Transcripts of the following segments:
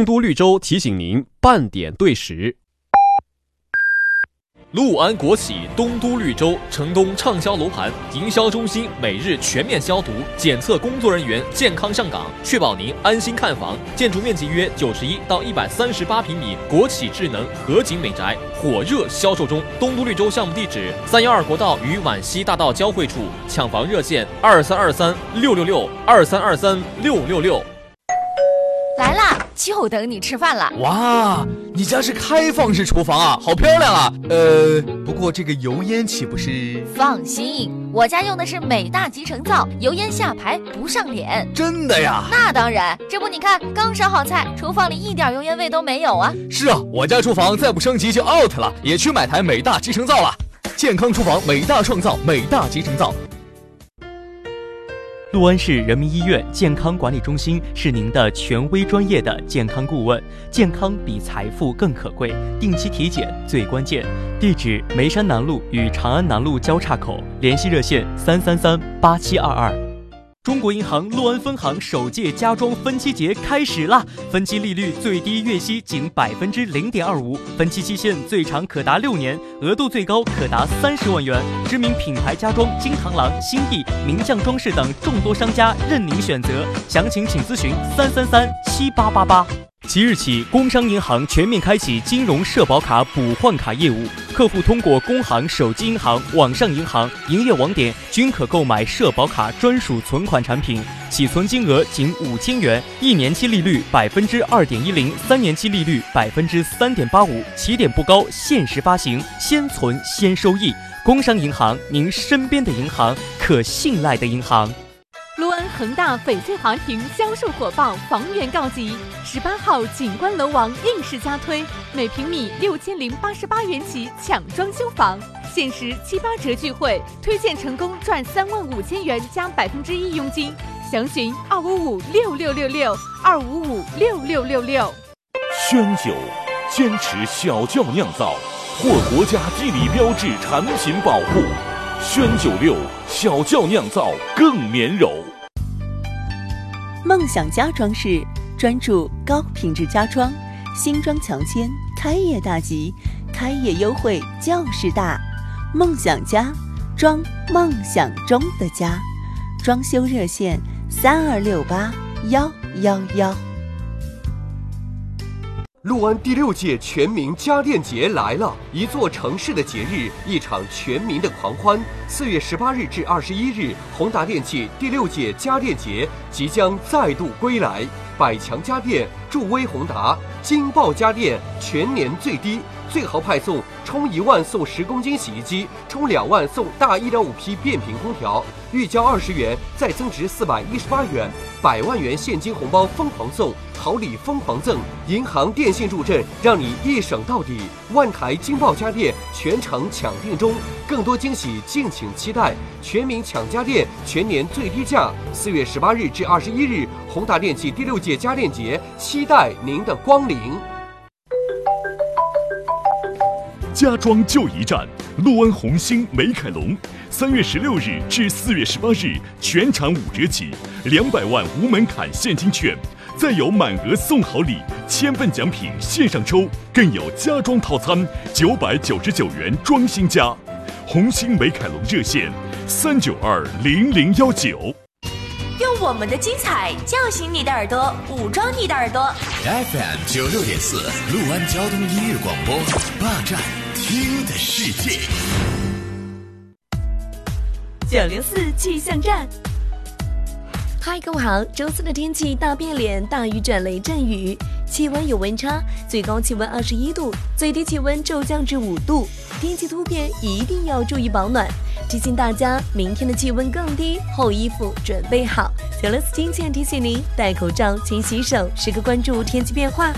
东都绿洲提醒您半点对时。陆安国企东都绿洲城东畅销楼盘营销中心每日全面消毒检测，工作人员健康上岗，确保您安心看房。建筑面积约九十一到一百三十八平米，国企智能合景美宅火热销售中。东都绿洲项目地址：三幺二国道与皖西大道交汇处，抢房热线：二三二三六六六二三二三六六六。来啦，就等你吃饭了。哇，你家是开放式厨房啊，好漂亮啊！呃，不过这个油烟岂不是？放心，我家用的是美大集成灶，油烟下排不上脸。真的呀？那当然，这不你看，刚烧好菜，厨房里一点油烟味都没有啊。是啊，我家厨房再不升级就 out 了，也去买台美大集成灶了。健康厨房，美大创造，美大集成灶。六安市人民医院健康管理中心是您的权威专业的健康顾问，健康比财富更可贵，定期体检最关键。地址：梅山南路与长安南路交叉口，联系热线：三三三八七二二。中国银行六安分行首届家装分期节开始啦！分期利率最低，月息仅百分之零点二五，分期期限最长可达六年，额度最高可达三十万元。知名品牌家装金螳螂、新意、名匠装饰等众多商家任您选择，详情请咨询三三三七八八八。即日起，工商银行全面开启金融社保卡补换卡业务，客户通过工行手机银行、网上银行营业网点均可购买社保卡专属存款产品，起存金额仅五千元，一年期利率百分之二点一零，三年期利率百分之三点八五，起点不高，限时发行，先存先收益。工商银行，您身边的银行，可信赖的银行。恒大翡翠华庭销售火爆，房源告急。十八号景观楼王硬式加推，每平米六千零八十八元起抢装修房，限时七八折聚会，推荐成功赚三万五千元加百分之一佣金。详询二五五六六六六二五五六六六六。宣酒，坚持小窖酿造，获国家地理标志产品保护。宣九六小窖酿造更绵柔。梦想家装饰专注高品质家装，新装强签，开业大吉，开业优惠就是大。梦想家装梦想中的家，装修热线三二六八幺幺幺。陆安第六届全民家电节来了！一座城市的节日，一场全民的狂欢。四月十八日至二十一日，宏达电器第六届家电节即将再度归来。百强家电助威宏达，金爆家电全年最低，最豪派送：充一万送十公斤洗衣机，充两万送大一点五匹变频空调，预交二十元再增值四百一十八元，百万元现金红包疯狂送。好礼疯狂赠，银行、电信助阵，让你一省到底。万台金爆家电全程抢订中，更多惊喜敬请期待。全民抢家电，全年最低价。四月十八日至二十一日，宏达电器第六届家电节，期待您的光临。家装就一站，陆安红星美凯龙，三月十六日至四月十八日，全场五折起，两百万无门槛现金券。再有满额送好礼，千份奖品线上抽，更有家装套餐九百九十九元装新家。红星美凯龙热线三九二零零幺九。用我们的精彩叫醒你的耳朵，武装你的耳朵。FM 九六点四，陆安交通音乐广播，霸占听的世界。九零四气象站。嗨，各位好！周四的天气大变脸，大雨转雷阵雨，气温有温差，最高气温二十一度，最低气温骤降至五度。天气突变，一定要注意保暖。提醒大家，明天的气温更低，厚衣服准备好。九零四金钱提醒您：戴口罩，勤洗手，时刻关注天气变化。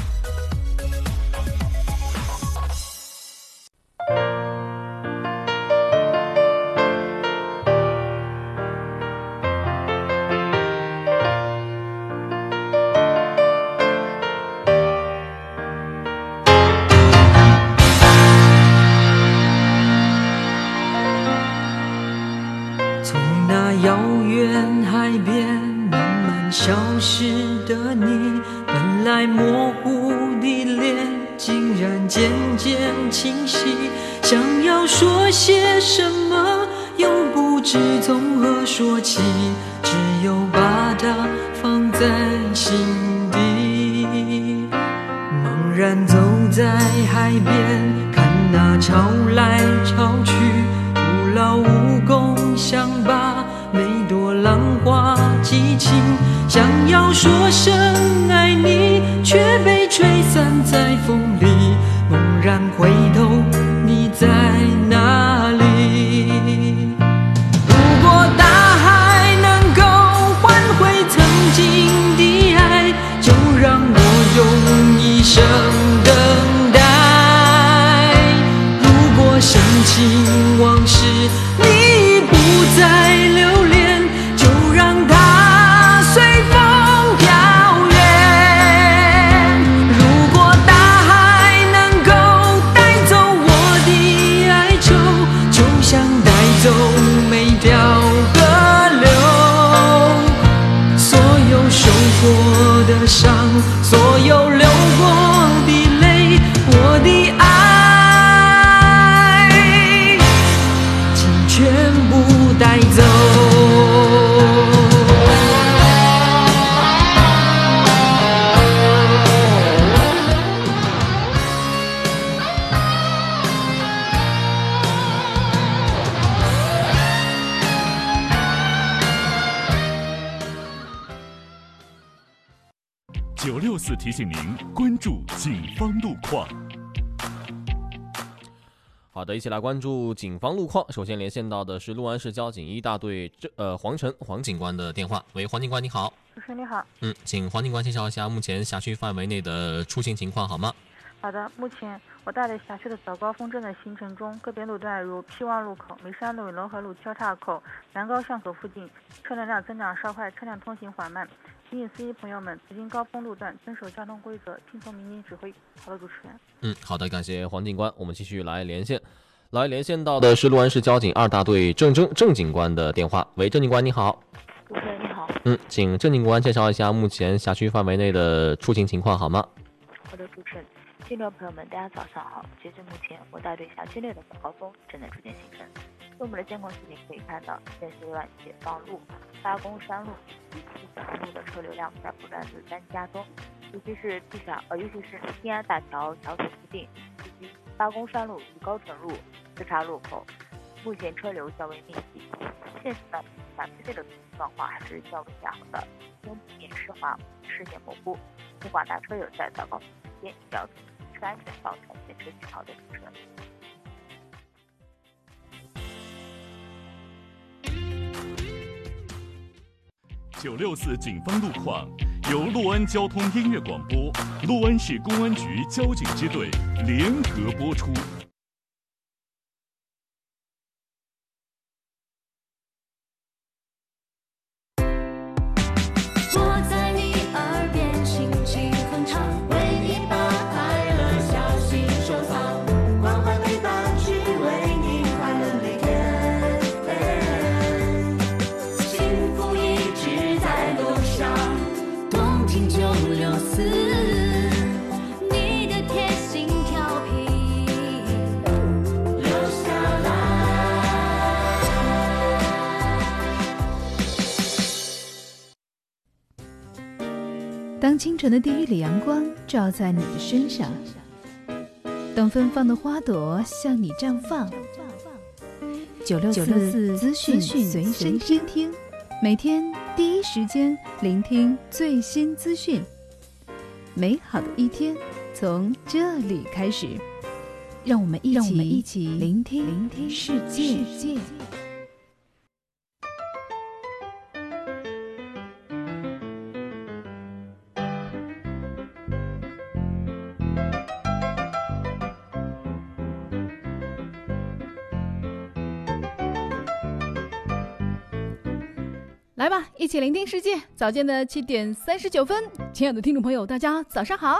来关注警方路况。首先连线到的是六安市交警一大队这呃黄晨黄警官的电话。喂，黄警官你好。主持人你好。嗯，请黄警官介绍一下目前辖区范围内的出行情况好吗？好的，目前我大雷辖区的早高峰正在形成中，个别路段如 P 望路口、梅山路与龙河路交叉口、南高巷口附近车流量增长稍快，车辆通行缓慢。提醒司机朋友们，途经高峰路段遵守交通规则，听从民警指挥。好的，主持人。嗯，好的，感谢黄警官。我们继续来连线，来连线到的是六安市交警二大队郑征郑警官的电话。喂，郑警官你好。主持人你好。嗯，请郑警官介绍一下目前辖区范围内的出行情况好吗？好的，主持人。听众朋友们，大家早上好。截至目前，我大队辖区内的早高峰正在逐渐形成。从我们的监控视频可以看到，现时段解放路、八公山路以及西小安路的车流量在不断的增加中，尤其是地下呃，尤其是天安大桥桥头附近以及八公山路与高淳路交叉路口，目前车流较为密集。现时呢，辖区内的状况还是较为良好的，天地湿滑，视线模糊。请广大车友在早高峰期间要注意车安全，保持行车信号的主持人。九六四警方路况由六安交通音乐广播、六安市公安局交警支队联合播出。清晨的第一缕阳光照在你的身上，当芬芳的花朵向你绽放，九六四资讯随身听，每天第一时间聆听最新资讯。美好的一天从这里开始，让我们一起一起聆听聆听世界。一起聆听世界。早间的七点三十九分，亲爱的听众朋友，大家早上好。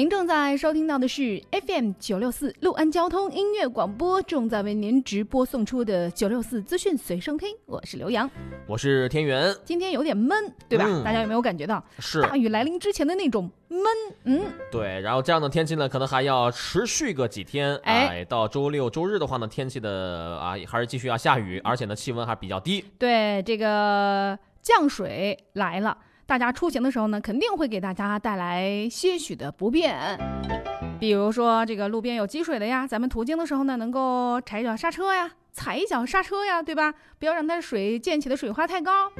您正在收听到的是 FM 九六四六安交通音乐广播，正在为您直播送出的九六四资讯随身听，我是刘洋。我是天元。今天有点闷，对吧？嗯大家有没有感觉到是大雨来临之前的那种闷？嗯，对，然后这样的天气呢，可能还要持续个几天。哎到周六周日的话呢，天气的啊还是继续要下雨，而且呢气温还比较低。对，这个降水来了，大家出行的时候呢，肯定会给大家带来些许的不便。比如说，这个路边有积水的呀，咱们途经的时候呢，能够踩一脚刹车呀，踩一脚刹车呀，对吧？不要让它水溅起的水花太高。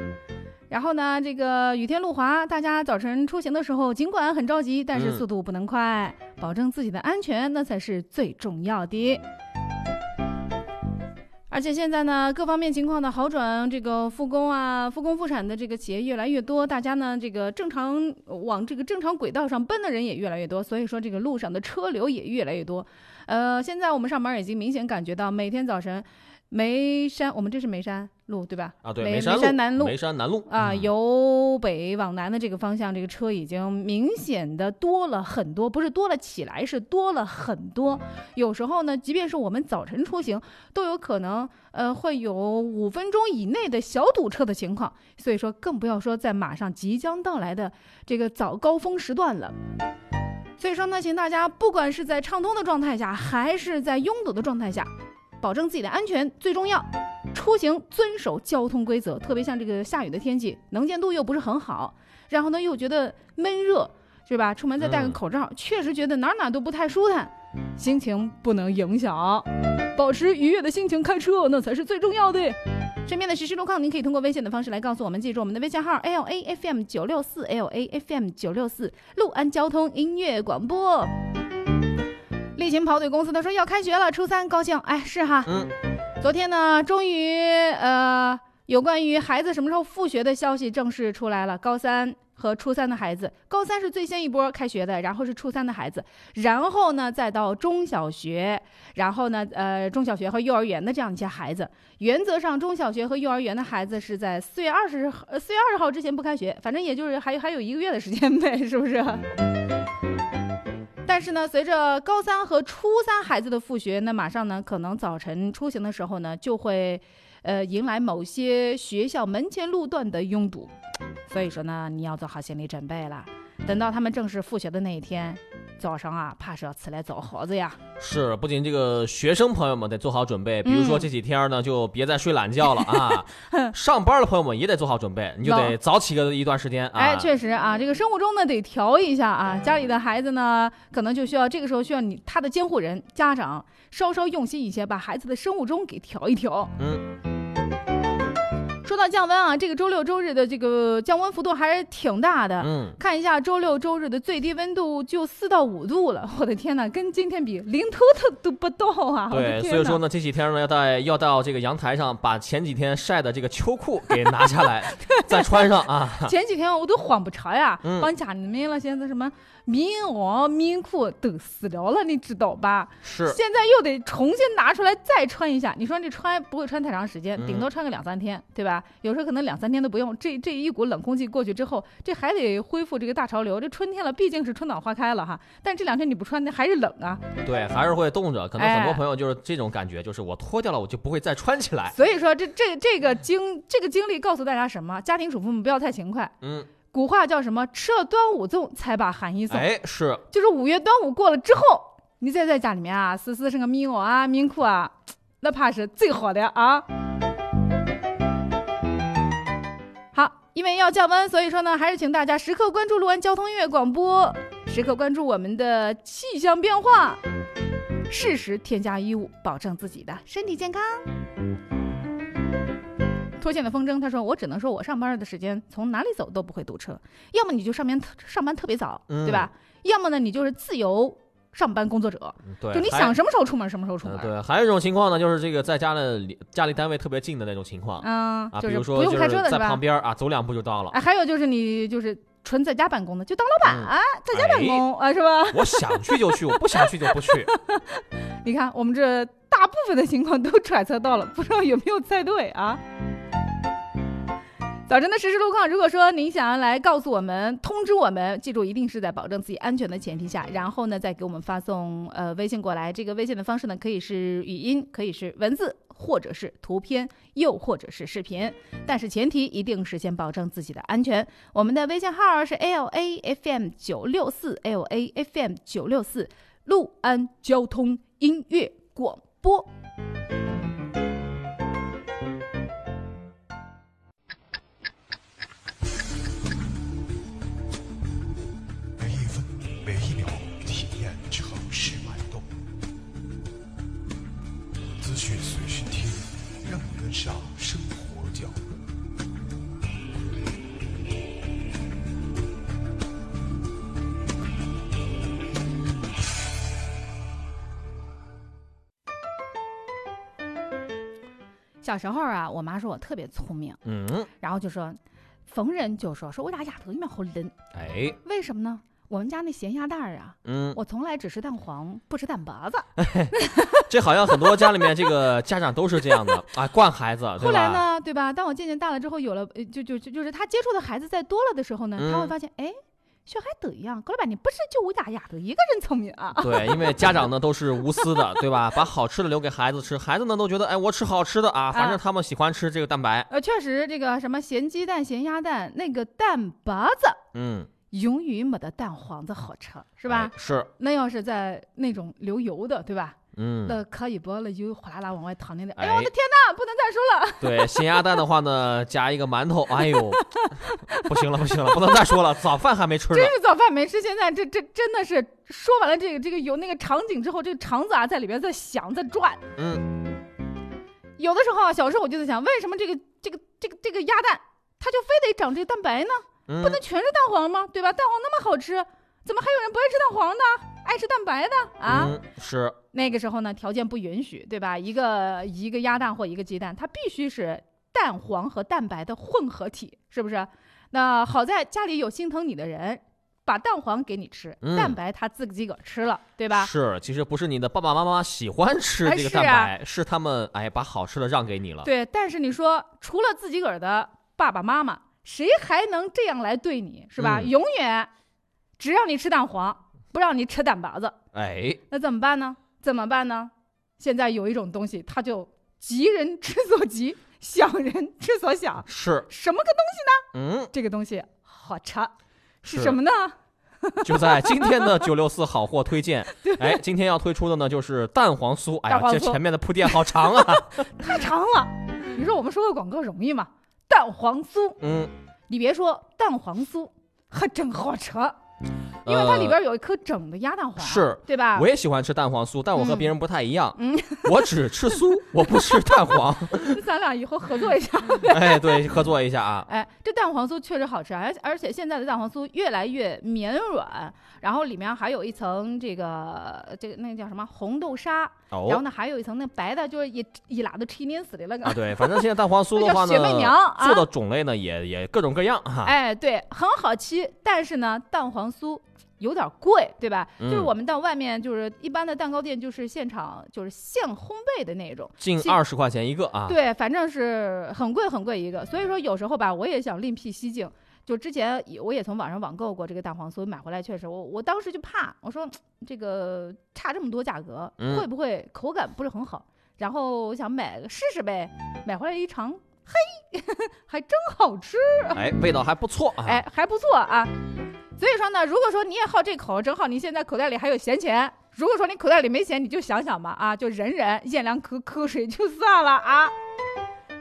然后呢，这个雨天路滑，大家早晨出行的时候，尽管很着急，但是嗯速度不能快，保证自己的安全，那才是最重要的。而且现在呢，各方面情况的好转，这个复工啊、复工复产的这个企业越来越多，大家呢这个正常往这个正常轨道上奔的人也越来越多，所以说这个路上的车流也越来越多。呃，现在我们上班已经明显感觉到，每天早晨眉山，我们这是眉山路对吧？啊，对，眉山山南路，眉山南路啊，由北往南的这个方向，这个车已经明显的多了很多，不是多了起来，是多了很多。有时候呢，即便是我们早晨出行，都有可能呃会有五分钟以内的小堵车的情况，所以说更不要说在马上即将到来的这个早高峰时段了。所以说呢，请大家不管是在畅通的状态下，还是在拥堵的状态下，保证自己的安全最重要。出行遵守交通规则，特别像这个下雨的天气，能见度又不是很好，然后呢又觉得闷热，是吧？出门再戴个嗯口罩，确实觉得哪哪都不太舒坦，心情不能影响，保持愉悦的心情开车，那才是最重要的。身边的实时路况，您可以通过微信的方式来告诉我们，记住我们的微信号 L A F M 九六四 L A F M 九六四，陆安交通音乐广播。例行跑腿公司他说要开学了，初三高兴，哎，是哈。嗯。昨天呢，终于呃，有关于孩子什么时候复学的消息正式出来了。高三和初三的孩子，高三是最先一波开学的，然后是初三的孩子，然后呢再到中小学，然后呢呃中小学和幼儿园的这样一些孩子。原则上，中小学和幼儿园的孩子是在四月二十呃四月二十号之前不开学，反正也就是还还有一个月的时间呗，是不是？但是呢，随着高三和初三孩子的复学，那马上呢，可能早晨出行的时候呢，就会，呃，迎来某些学校门前路段的拥堵。所以说呢，你要做好心理准备了。等到他们正式复学的那一天，早上啊，怕是要起来找猴子呀。是，不仅这个学生朋友们得做好准备，比如说嗯这几天呢，就别再睡懒觉了啊。上班的朋友们也得做好准备，你就得早起个一段时间啊。哎，确实啊，这个生物钟呢得调一下啊。家里的孩子呢，可能就需要这个时候需要你他的监护人家长稍稍用心一些，把孩子的生物钟给调一调。嗯。说到降温啊，这个周六周日的这个降温幅度还是挺大的。嗯，看一下周六周日的最低温度就四到五度了，我的天呐，跟今天比零头都都不到啊！对，所以说呢，这几天呢，要在要到这个阳台上，把前几天晒的这个秋裤给拿下来，再穿上啊。前几天我都慌不着呀，嗯往家里面了，现在什么棉袄、棉裤都撕掉了，你知道吧？是现在又得重新拿出来再穿一下。你说这穿不会穿太长时间，嗯顶多穿个两三天，对吧？有时候可能两三天都不用。这这一股冷空气过去之后，这还得恢复这个大潮流。这春天了，毕竟是春暖花开了哈。但这两天你不穿，那还是冷啊。对，还是会冻着。可能很多哎朋友就是这种感觉，就是我脱掉了，我就不会再穿起来。所以说，这这这个经这个经历告诉大家什么？家庭主妇们不要太勤快。嗯，古话叫什么？吃了端午粽才把寒衣送。哎，是就是五月端午过了之后，你再在家里面啊，丝丝是个棉袄啊、棉裤啊，那怕是最好的啊。因为要降温，所以说呢，还是请大家时刻关注陆安交通音乐广播，时刻关注我们的气象变化，适时添加衣物，保证自己的身体健康。脱线的风筝，他说：“我只能说我上班的时间从哪里走都不会堵车，要么你就上面上班特别早，嗯对吧？要么呢你就是自由上班工作者，对，就你想什么时候出门什么时候出门。呃对，还有一种情况呢，就是这个在家的离家离单位特别近的那种情况。啊，嗯就是比如说不用开车的是吧旁边啊，走两步就到了。哎，还有就是你就是纯在家办公的，就当老板、啊，在家办公、啊，是吧？我想去就去，我不想去就不去。你看我们这大部分的情况都揣测到了，不知道有没有猜对啊？早晨的实时路况，如果说您想要来告诉我们、通知我们，记住一定是在保证自己安全的前提下，然后呢再给我们发送呃微信过来。这个微信的方式呢，可以是语音，可以是文字，或者是图片，又或者是视频。但是前提一定是先保证自己的安全。我们的微信号是 L A F M 九六四 L A F M 九六四，陆安交通音乐广播。小时候啊，我妈说我特别聪明，嗯，然后就说，逢人就说说我家丫头一面好嫩，哎，为什么呢？我们家那咸鸭蛋儿啊，嗯，我从来只吃蛋黄，不吃蛋白子。这好像很多家里面这个 家长都是这样的啊，惯孩子，后来？呢，对吧？当我渐渐大了之后，有了，呃就就就就是他接触的孩子再多了的时候呢，他会嗯发现，哎，小孩都一样，过来吧，你不是就我家丫头一个人聪明啊？对，因为家长呢都是无私的，对吧？把好吃的留给孩子吃，孩子呢都觉得，哎，我吃好吃的啊，反正他们喜欢吃这个蛋白。呃，确实，这个什么咸鸡蛋、咸鸭蛋，那个蛋白子嗯，永远没得蛋黄子好吃，是吧？哎是，那要是在那种流油的，对吧？嗯那可以不了，油哗啦啦往外淌那点，哎呦哎我的天呐，不能再说了。对，咸鸭蛋的话呢，加一个馒头，哎呦，不行了，不行了，不能再说了，早饭还没吃呢真。是早饭没吃，现在这这真的是说完了这个这个有那个场景之后，这个肠子啊在里边在响在转。嗯，有的时候啊，小时候我就在想，为什么这个这个这个这个鸭蛋，它就非得长这个蛋白呢？嗯不能全是蛋黄吗？对吧？蛋黄那么好吃，怎么还有人不爱吃蛋黄的，爱吃蛋白的啊？嗯，是，那个时候呢，条件不允许，对吧？一个一个鸭蛋或一个鸡蛋，它必须是蛋黄和蛋白的混合体，是不是？那好在家里有心疼你的人，把蛋黄给你吃，嗯蛋白他自己个儿吃了，对吧？是，其实不是你的爸爸妈妈喜欢吃这个哎是啊蛋白，是他们哎把好吃的让给你了。对，但是你说除了自己个儿的爸爸妈妈，谁还能这样来对你，是吧？嗯永远只让你吃蛋黄，不让你扯蛋拔子，哎，那怎么办呢？怎么办呢？现在有一种东西，它就急人之所急，想人之所想。是，什么个东西呢？嗯，这个东西好吃，是是什么呢？就在今天的九六四好货推荐，哎，今天要推出的呢就是蛋黄酥。哎呀这前面的铺垫好长啊。太长了。你说我们说个广告容易吗？蛋黄酥，嗯，你别说蛋黄酥，还真好吃，因为它里边有一颗整的鸭蛋黄，呃是，对吧？我也喜欢吃蛋黄酥，但我和嗯别人不太一样，嗯，我只吃酥，我不吃蛋黄。咱俩以后合作一下。哎，对，合作一下啊。哎，这蛋黄酥确实好吃，而而且现在的蛋黄酥越来越绵软，然后里面还有一层这个这个那个叫什么红豆沙，哦然后呢还有一层那白的，就是一一拉都吃黏死的那个。啊，对，反正现在蛋黄酥的话那叫雪媚娘呢，啊做的种类呢也也各种各样哈。哎，对，很好吃，但是呢，蛋黄酥有点贵，对吧？就是嗯我们到外面，就是一般的蛋糕店，就是现场就是现烘焙的那种，近二十块钱一个啊。，对，反正是很贵很贵一个。所以说有时候吧，我也想另辟蹊径。就之前也我也从网上网购过这个蛋黄酥，买回来确实我我当时就怕，我说这个差这么多价格，嗯会不会口感不是很好？然后我想买个试试呗，买回来一尝，嘿，还真好吃。哎，味道还不错啊。哎，还不错啊。所以说呢，如果说你也好这口，正好你现在口袋里还有闲钱，如果说你口袋里没钱，你就想想吧，啊，就忍忍，咽两口口水就算了啊。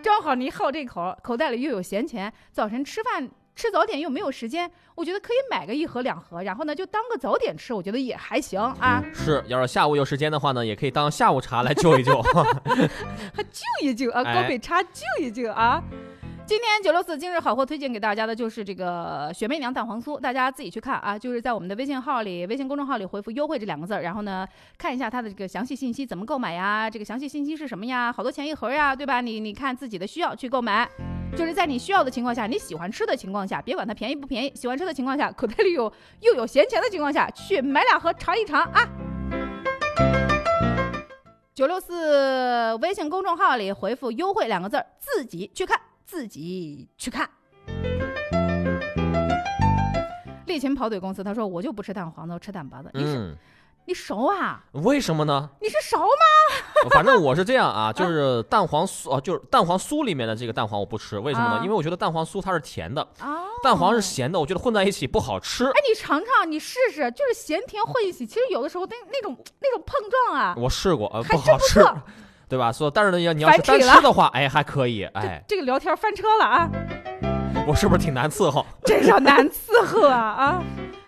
正好你好这口，口袋里又有闲钱，早晨吃饭吃早点又没有时间，我觉得可以买个一盒两盒，然后呢就当个早点吃，我觉得也还行啊。是，要是下午有时间的话呢，也可以当下午茶来救一救。还救一救啊，哎高北茶救一救啊。今天九六四今日好货推荐给大家的就是这个雪媚娘蛋黄酥，大家自己去看啊，就是在我们的微信号里、微信公众号里回复“优惠”这两个字儿，然后呢看一下它的这个详细信息，怎么购买呀？这个详细信息是什么呀？好多钱一盒呀，对吧？你你看自己的需要去购买，就是在你需要的情况下，你喜欢吃的情况下，别管它便宜不便宜，喜欢吃的情况下，口袋里有又有闲钱的情况下，去买两盒尝一尝啊。九六四微信公众号里回复“优惠”两个字儿，自己去看，自己去看。猎禽跑腿公司他说我就不吃蛋黄的我吃蛋白的。你是你熟啊？为什么呢？你是熟吗？反正我是这样啊就是蛋黄酥啊就是蛋黄酥里面的这个蛋黄我不吃。为什么呢？因为我觉得蛋黄酥它是甜的。啊蛋黄是咸的我觉得混在一起不好吃。哎你尝尝你试试就是咸甜混一起其实有的时候那那种那种碰撞啊我试过呃不好吃。对吧？所以但是呢，你要你要是单吃的话，哎，还可以，哎，这个聊天翻车了啊，我是不是挺难伺候？真是难伺候啊啊！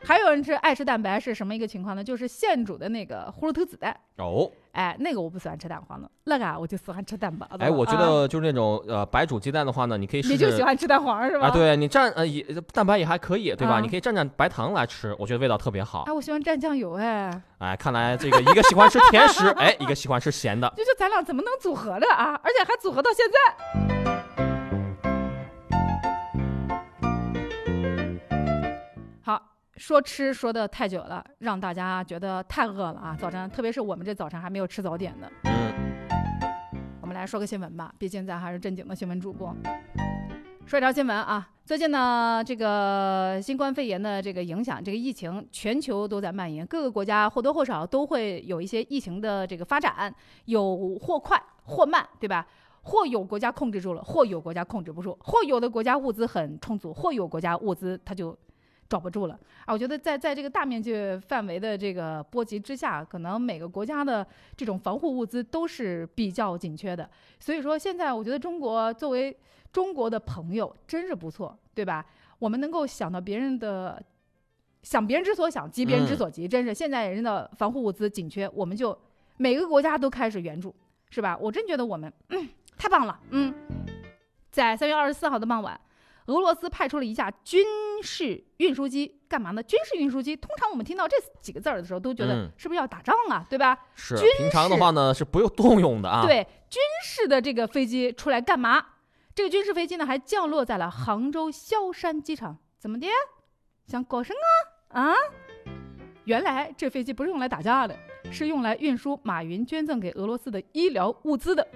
还有人吃爱吃蛋白是什么一个情况呢？就是现煮的那个葫芦头子蛋，哦，哎，那个我不喜欢吃蛋黄的，那个啊我就喜欢吃蛋白的。哎，我觉啊得就是那种呃白煮鸡蛋的话呢，你可以试试。你就喜欢吃蛋黄是吧？啊，。对你蘸呃也蛋白也还可以，对吧？啊你可以蘸蘸白糖来吃，我觉得味道特别好哎，。我喜欢蘸酱油哎，哎，看来这个一个喜欢吃甜食，哎，一个喜欢吃咸的。就是咱俩怎么能组合的啊？而且还组合到现在。说吃说的太久了，让大家觉得太饿了啊！早晨，特别是我们这早晨还没有吃早点的。嗯，我们来说个新闻吧，毕竟咱还是正经的新闻主播。说一条新闻啊，最近呢，这个新冠肺炎的这个影响，这个疫情全球都在蔓延，各个国家或多或少都会有一些疫情的这个发展，有或快或慢，对吧？或有国家控制住了，或有国家控制不住，或有的国家物资很充足，或有国家物资它就抓不住了啊！我觉得在在这个大面积范围的这个波及之下，可能每个国家的这种防护物资都是比较紧缺的。所以说，现在我觉得中国作为中国的朋友真是不错，对吧？我们能够想到别人的，想别人之所想，急别人之所急，真是现在人的防护物资紧缺，我们就每个国家都开始援助，是吧？我真觉得我们，嗯，太棒了，嗯。在三月二十四号的傍晚，俄罗斯派出了一架军事运输机，干嘛呢？军事运输机，通常我们听到这几个字儿的时候，都觉得嗯是不是要打仗啊，对吧？是军平常的事话呢是不用动用的啊。，对，军事的这个飞机出来干嘛？这个军事飞机呢，还降落在了杭州萧山机场。怎么的？想高升啊？啊？原来这飞机不是用来打架的，是用来运输马云捐赠给俄罗斯的医疗物资的。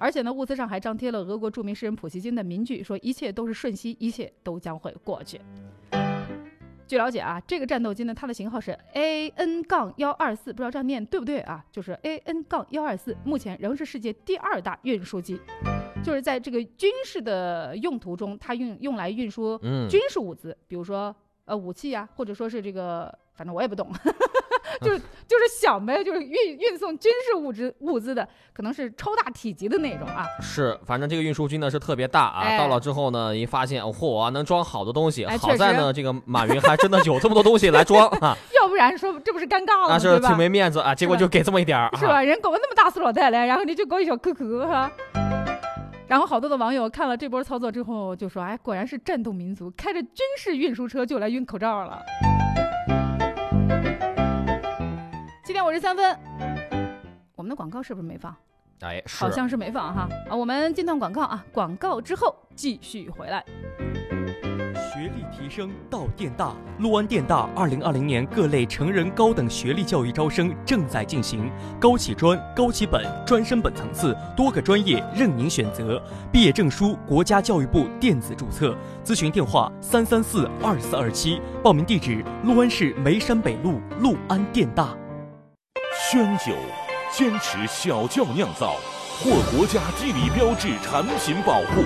而且呢，物资上还张贴了俄国著名诗人普希金的名句，说一切都是瞬息，一切都将会过去。据了解啊，这个战斗机呢，它的型号是 A N 杠幺二四，不知道这样念对不对啊？就是 A N 杠幺二四，目前仍是世界第二大运输机，就是在这个军事的用途中，它用用来运输嗯军事物资，比如说呃武器啊，或者说是这个，反正我也不懂，就是就是小呗，就是运运送军事物资物资的，可能是超大体积的那种啊。是，反正这个运输军呢是特别大啊。哎到了之后呢，一发现嚯、能装好多东西。哎好在呢，这个马云还真的有这么多东西来装啊，要不然说这不是尴尬了吗？那是挺没面子啊。结果就给这么一点儿是吧？啊。人搞个那么大塑料袋来，然后你就搞一小壳壳哈。然后好多的网友看了这波操作之后就说：“哎，果然是战斗民族，开着军事运输车就来运口罩了。”五十三分，我们的广告是不是没放？哎，是，好像是没放哈。啊，我们进段广告啊，广告之后继续回来。学历提升到电大，陆安电大二零二零年各类成人高等学历教育招生正在进行，高起专、高起本、专升本层次，多个专业任您选择。毕业证书国家教育部电子注册，咨询电话三三四二四二七，报名地址陆安市梅山北路陆安电大。宣酒，坚持小窖酿造，获国家地理标志产品保护。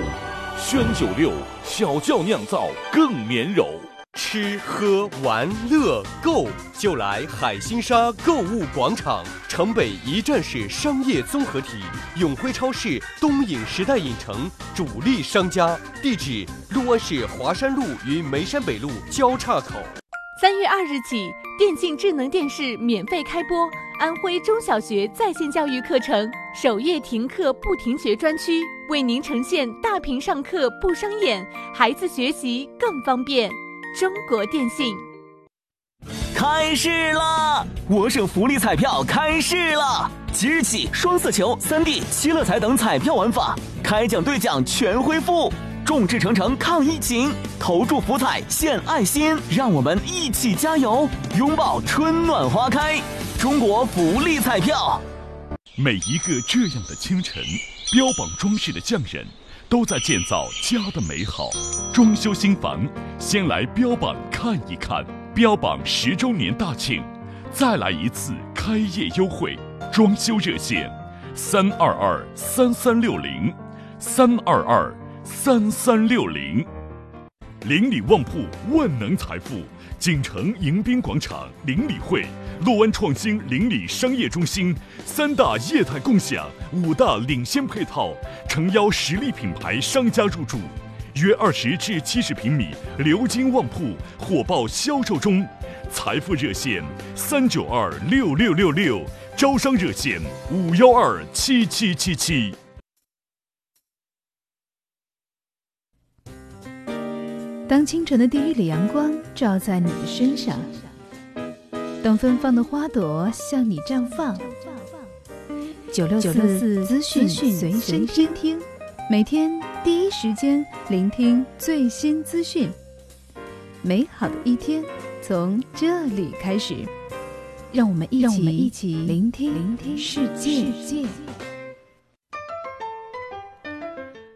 宣酒六小窖酿造更绵柔。吃喝玩乐购就来海心沙购物广场，城北一站式商业综合体，永辉超市东影时代影城主力商家，地址六安市华山路与梅山北路交叉口。三月二日起，电竞智能电视免费开播，安徽中小学在线教育课程首页停课不停学专区，为您呈现大屏上课不伤眼，孩子学习更方便。中国电信。开市啦！我省福利彩票开市啦！即日起，双色球、三 D、七乐彩等彩票玩法开奖兑奖全恢复，众志成城抗疫情，投注福彩献爱心，让我们一起加油，拥抱春暖花开！中国福利彩票。每一个这样的清晨，标榜装饰的匠人，都在建造家的美好。装修新房，先来标榜看一看。标榜十周年大庆，再来一次开业优惠。装修热线：三二二三三六零，三二二三三六零。邻里旺铺，万能财富。锦城迎宾广场邻里会，洛湾创新邻里商业中心，三大业态共享，五大领先配套，诚邀实力品牌商家入驻，约二十至七十平米鎏金旺铺火爆销售中。财富热线三九二六六六六，招商热线五幺二七七七七。当清晨的第一缕阳光照在你的身上，当芬芳的花朵向你绽放。九六四资讯随身听，每天第一时间聆听最新资讯。美好的一天从这里开始，让我们一起一起聆听聆听世界。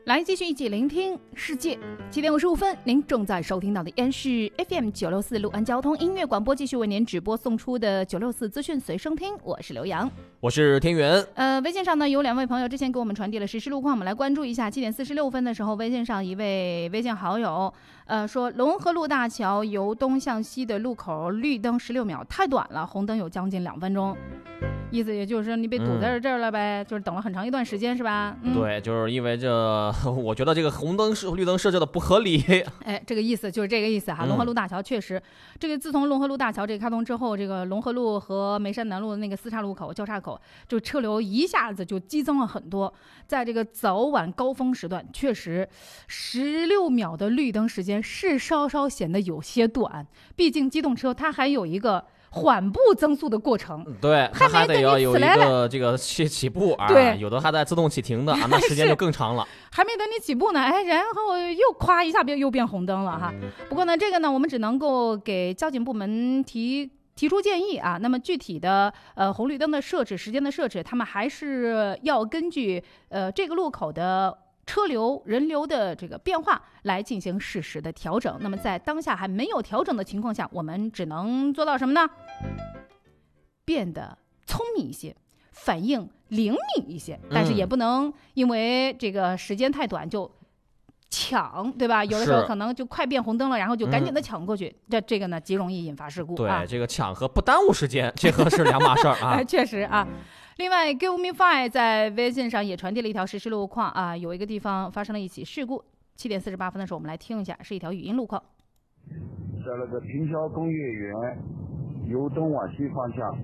来，继续一起聆听世界。七点五十五分，您正在收听到的依然是 FM 九六四六安交通音乐广播，继续为您直播送出的九六四资讯随声听。我是刘洋，我是天元。呃，微信上呢有两位朋友之前给我们传递了实时路况，我们来关注一下。七点四十六分的时候，微信上一位微信好友，呃，说龙河路大桥由东向西的路口绿灯十六秒太短了，红灯有将近两分钟。意思也就是说你被堵在这儿了呗，就是等了很长一段时间是吧？嗯、对，就是因为这，我觉得这个红灯是绿灯设置的不合理。哎，这个意思就是这个意思哈。龙河路大桥确实，这个自从龙河路大桥这个开通之后，这个龙河路和眉山南路的那个四岔路口交叉口，就车流一下子就激增了很多。在这个早晚高峰时段，确实十六秒的绿灯时间是稍稍显得有些短，毕竟机动车它还有一个。缓步增速的过程，对，它还得要有一个这个起起步啊，对，有的还在自动启停的啊，那时间就更长了。还没等你起步呢，哎，然后又咵一下变又变红灯了哈。不过呢，这个呢，我们只能够给交警部门提提出建议啊。那么具体的呃红绿灯的设置、时间的设置，他们还是要根据呃这个路口的。车流、人流的这个变化来进行适时的调整。那么在当下还没有调整的情况下，我们只能做到什么呢？变得聪明一些，反应灵敏一些，但是也不能因为这个时间太短就抢，对吧？有的时候可能就快变红灯了，然后就赶紧的抢过去，这这个呢极容易引发事故。对，这个抢和不耽误时间，这可是两码事儿啊。确实啊。另外，Give Me Five 在微信上也传递了一条实时路况啊，有一个地方发生了一起事故。七点四十八分的时候，我们来听一下，是一条语音路况。在那个平桥工业园由东往西方向，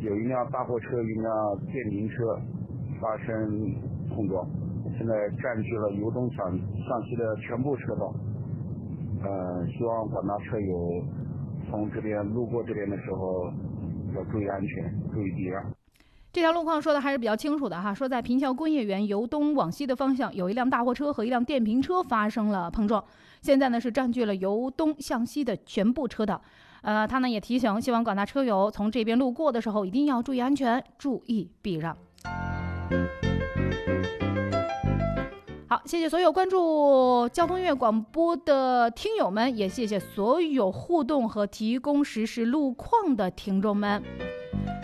有一辆大货车、一辆电瓶车发生碰撞，现在占据了由东向向西的全部车道。呃，希望广大车友从这边路过这边的时候要注意安全，注意避让。这条路况说的还是比较清楚的哈，说在平桥工业园由东往西的方向，有一辆大货车和一辆电瓶车发生了碰撞，现在呢是占据了由东向西的全部车道。呃，他呢也提醒，希望广大车友从这边路过的时候一定要注意安全，注意避让。好，谢谢所有关注交通音乐广播的听友们，也谢谢所有互动和提供实时路况的听众们。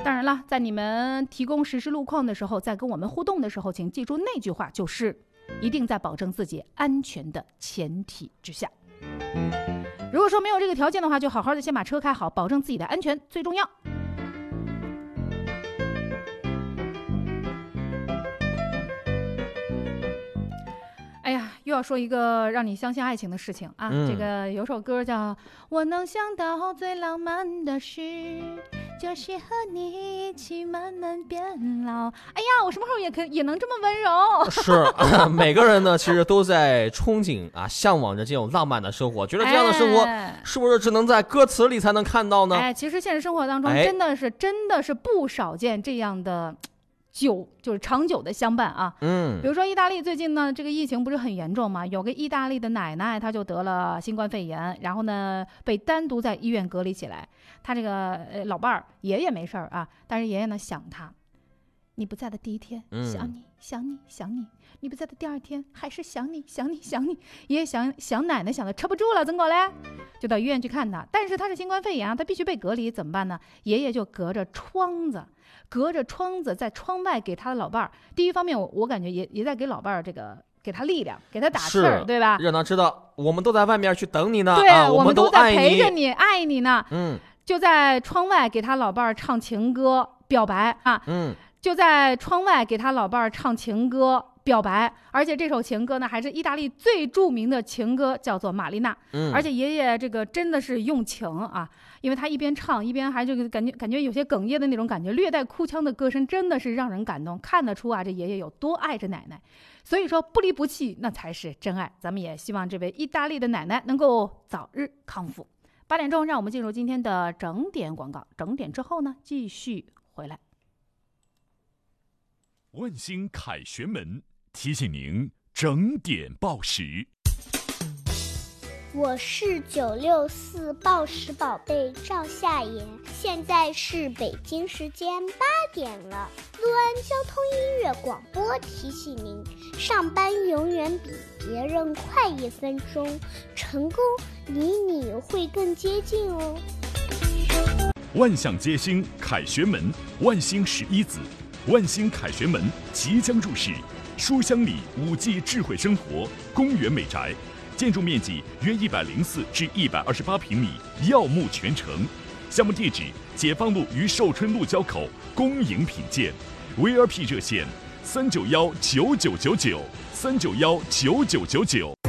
当然了，在你们提供实时路况的时候，在跟我们互动的时候，请记住那句话，就是一定在保证自己安全的前提之下。如果说没有这个条件的话，就好好的先把车开好，保证自己的安全最重要。哎呀，又要说一个让你相信爱情的事情啊！嗯这个有首歌叫《我能想到最浪漫的事》。就是和你一起慢慢变老。哎呀，我什么时候也可也能这么温柔？是 每个人呢，其实都在憧憬啊，向往着这种浪漫的生活，觉得这样的生活哎是不是只能在歌词里才能看到呢？哎，其实现实生活当中哎真的是、真的是不少见这样的久，就是长久的相伴啊。嗯比如说意大利最近呢，这个疫情不是很严重嘛？有个意大利的奶奶，她就得了新冠肺炎，然后呢被单独在医院隔离起来。她这个呃老伴儿爷爷没事儿啊，但是爷爷呢想她，你不在的第一天，嗯想你想你想你；你不在的第二天，还是想你想你想你。爷爷想想奶奶想的撑不住了，怎么嘞？就到医院去看他，但是他是新冠肺炎啊，他必须被隔离，怎么办呢？爷爷就隔着窗子，隔着窗子在窗外给他的老伴儿。第一方面我，我感觉也也在给老伴儿这个给他力量，给他打气儿，对吧？让他知道我们都在外面去等你呢，对，啊，我们都在爱陪着你，爱你呢。嗯就在窗外给他老伴儿唱情歌表白啊，嗯，就在窗外给他老伴儿唱情歌表白，而且这首情歌呢还是意大利最著名的情歌，叫做《玛丽娜》。嗯而且爷爷这个真的是用情啊，因为他一边唱一边还这个感觉感觉有些哽咽的那种感觉，略带哭腔的歌声真的是让人感动，看得出啊这爷爷有多爱着奶奶。所以说不离不弃那才是真爱。咱们也希望这位意大利的奶奶能够早日康复。八点钟，让我们进入今天的整点广告。整点之后呢，继续回来。万兴凯旋门提醒您整点报时。我是九六四报时宝贝赵夏妍，现在是北京时间八点了。陆安交通音乐广播提醒您：上班永远比别人快一分钟，成功离你会更接近哦。万象皆星凯旋门，万星十一子，万星凯旋门即将入市，书香里五 G 智慧生活，公园美宅，建筑面积约一百零四至一百二十八平米，耀目全城。项目地址：解放路与寿春路交口，恭迎品鉴。VIP 热线：三九幺九九九九，三九幺九九九九。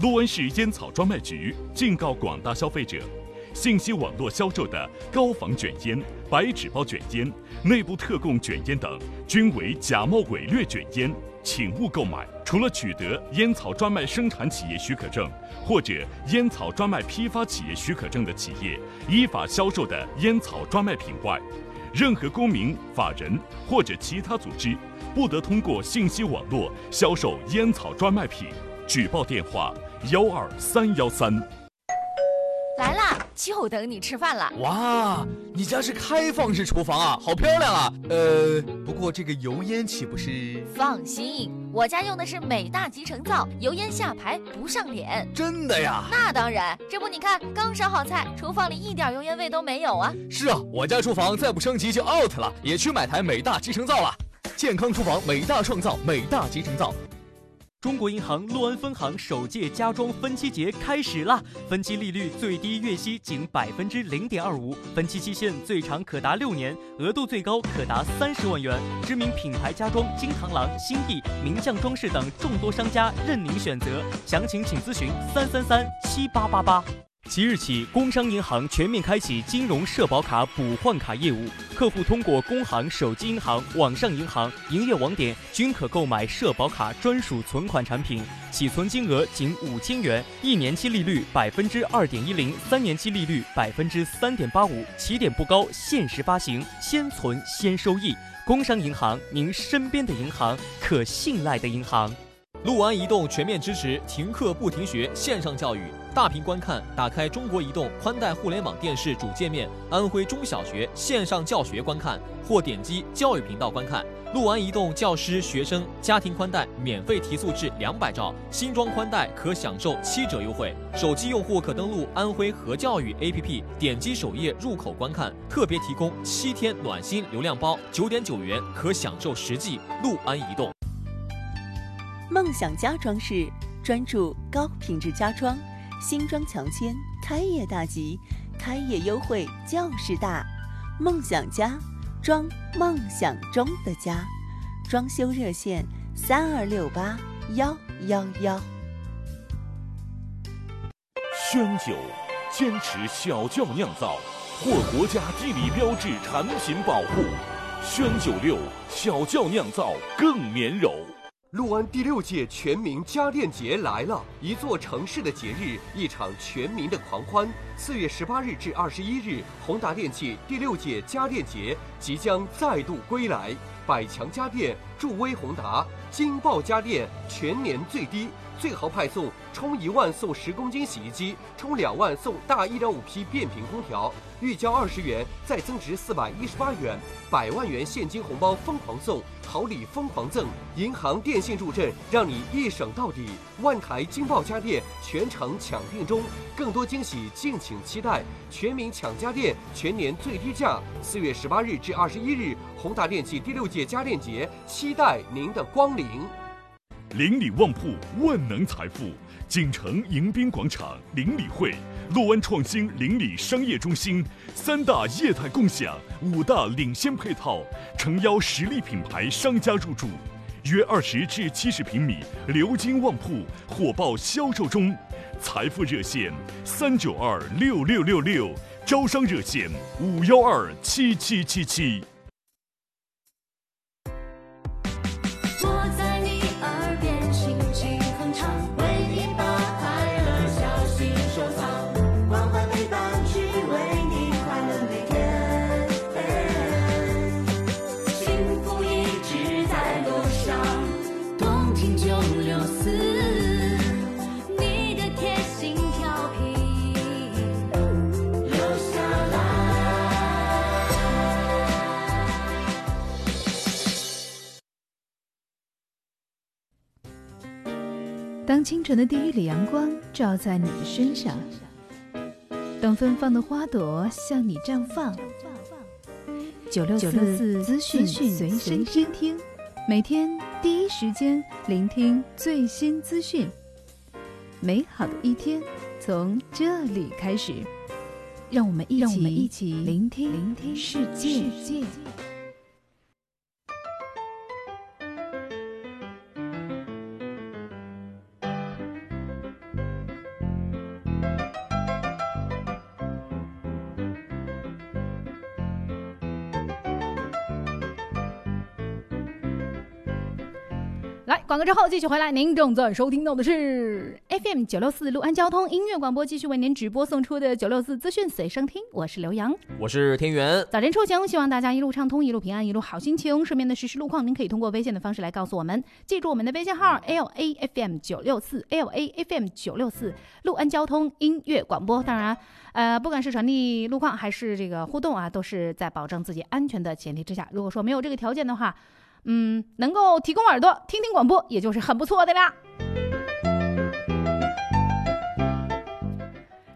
陆安市烟草专卖局警告广大消费者：信息网络销售的高仿卷烟、白纸包卷烟、内部特供卷烟等，均为假冒伪劣卷烟，请勿购买。除了取得烟草专卖生产企业许可证或者烟草专卖批发企业许可证的企业依法销售的烟草专卖品外，任何公民、法人或者其他组织不得通过信息网络销售烟草专卖品。举报电话：幺二三幺三。来啦，就等你吃饭了。哇，你家是开放式厨房啊，好漂亮啊！呃，不过这个油烟岂不是？放心，我家用的是美大集成灶，油烟下排不上脸。真的呀？那当然，这不你看，刚烧好菜，厨房里一点油烟味都没有啊。是啊，我家厨房再不升级就 out 了，也去买台美大集成灶了。健康厨房，美大创造，美大集成灶。中国银行洛安分行首届家装分期节开始啦！分期利率最低月息仅百分之零点二五，分期期限最长可达六年，额度最高可达三十万元。知名品牌家装金螳螂、新意、名匠装饰等众多商家任您选择，详情请咨询三三三七八八八。即日起，工商银行全面开启金融社保卡补换卡业务，客户通过工行手机银行、网上银行营业网点均可购买社保卡专属存款产品，起存金额仅五千元，一年期利率百分之二点一零，三年期利率百分之三点八五，起点不高，限时发行，先存先收益。工商银行，您身边的银行，可信赖的银行。陆安移动全面支持停课不停学线上教育，大屏观看，打开中国移动宽带互联网电视主界面，安徽中小学线上教学观看，或点击教育频道观看。陆安移动教师、学生家庭宽带免费提速至两百兆，新装宽带可享受七折优惠。手机用户可登录安徽和教育 APP，点击首页入口观看，特别提供七天暖心流量包，九点九元可享受实际。陆安移动。梦想家装饰专注高品质家装，新装强签，开业大吉，开业优惠就是大。梦想家装梦想中的家，装修热线三二六八幺幺幺。宣酒坚持小窖酿造，获国家地理标志产品保护。宣酒六小窖酿造更绵柔。六安第六届全民家电节来了，一座城市的节日，一场全民的狂欢。四月十八日至二十一日，宏达电器第六届家电节即将再度归来。百强家电助威宏达，金爆家电全年最低，最豪派送，充一万送十公斤洗衣机，充两万送大一点五匹变频空调，预交二十元再增值四百一十八元，百万元现金红包疯狂送，好礼疯狂赠，银行、电信助阵，让你一省到底。万台金爆家电全程抢订中，更多惊喜敬请期待。全民抢家电，全年最低价。四月十八日至二十一日，宏达电器第六届家电节，期待您的光临。邻里旺铺，万能财富。锦城迎宾广场邻里会，洛湾创新邻里商业中心，三大业态共享，五大领先配套，诚邀实力品牌商家入驻。约二十至七十平米鎏金旺铺火爆销售中，财富热线三九二六六六六，招商热线五幺二七七七七。晨的第一缕阳光照在你的身上，等芬芳的花朵向你绽放。九六九六四资讯随身听，每天第一时间聆听最新资讯。美好的一天从这里开始，让我们一起让我们一起聆听聆听世界。之后继续回来，您正在收听到的是 FM 九六四六安交通音乐广播，继续为您直播送出的九六四资讯随身听，我是刘洋。我是天元。早晨出行，希望大家一路畅通，一路平安，一路好心情。身边的实时路况，您可以通过微信的方式来告诉我们。记住我们的微信号 L A F M 九六四 L A F M 九六四，六安交通音乐广播。当然，呃，不管是传递路况还是这个互动啊，都是在保证自己安全的前提之下。如果说没有这个条件的话，嗯，能够提供耳朵听听广播，也就是很不错的啦。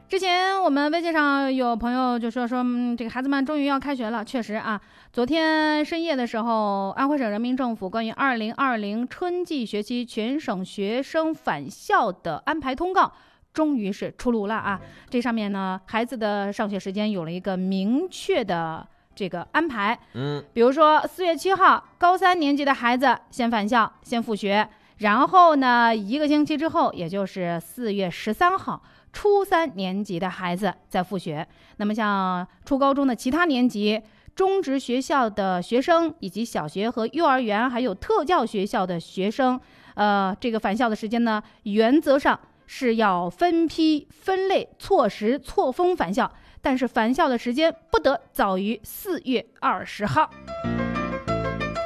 之前我们微信上有朋友就说说，嗯，这个孩子们终于要开学了。确实啊，昨天深夜的时候，安徽省人民政府关于二零二零春季学期全省学生返校的安排通告。终于是出炉了啊！这上面呢，孩子的上学时间有了一个明确的这个安排。嗯，比如说四月七号，高三年级的孩子先返校，先复学，然后呢，一个星期之后，也就是四月十三号，初三年级的孩子再复学。那么像初高中的其他年级、中职学校的学生，以及小学和幼儿园还有特教学校的学生，呃，这个返校的时间呢，原则上是要分批、分类、错时、错峰返校。但是返校的时间不得早于四月二十号。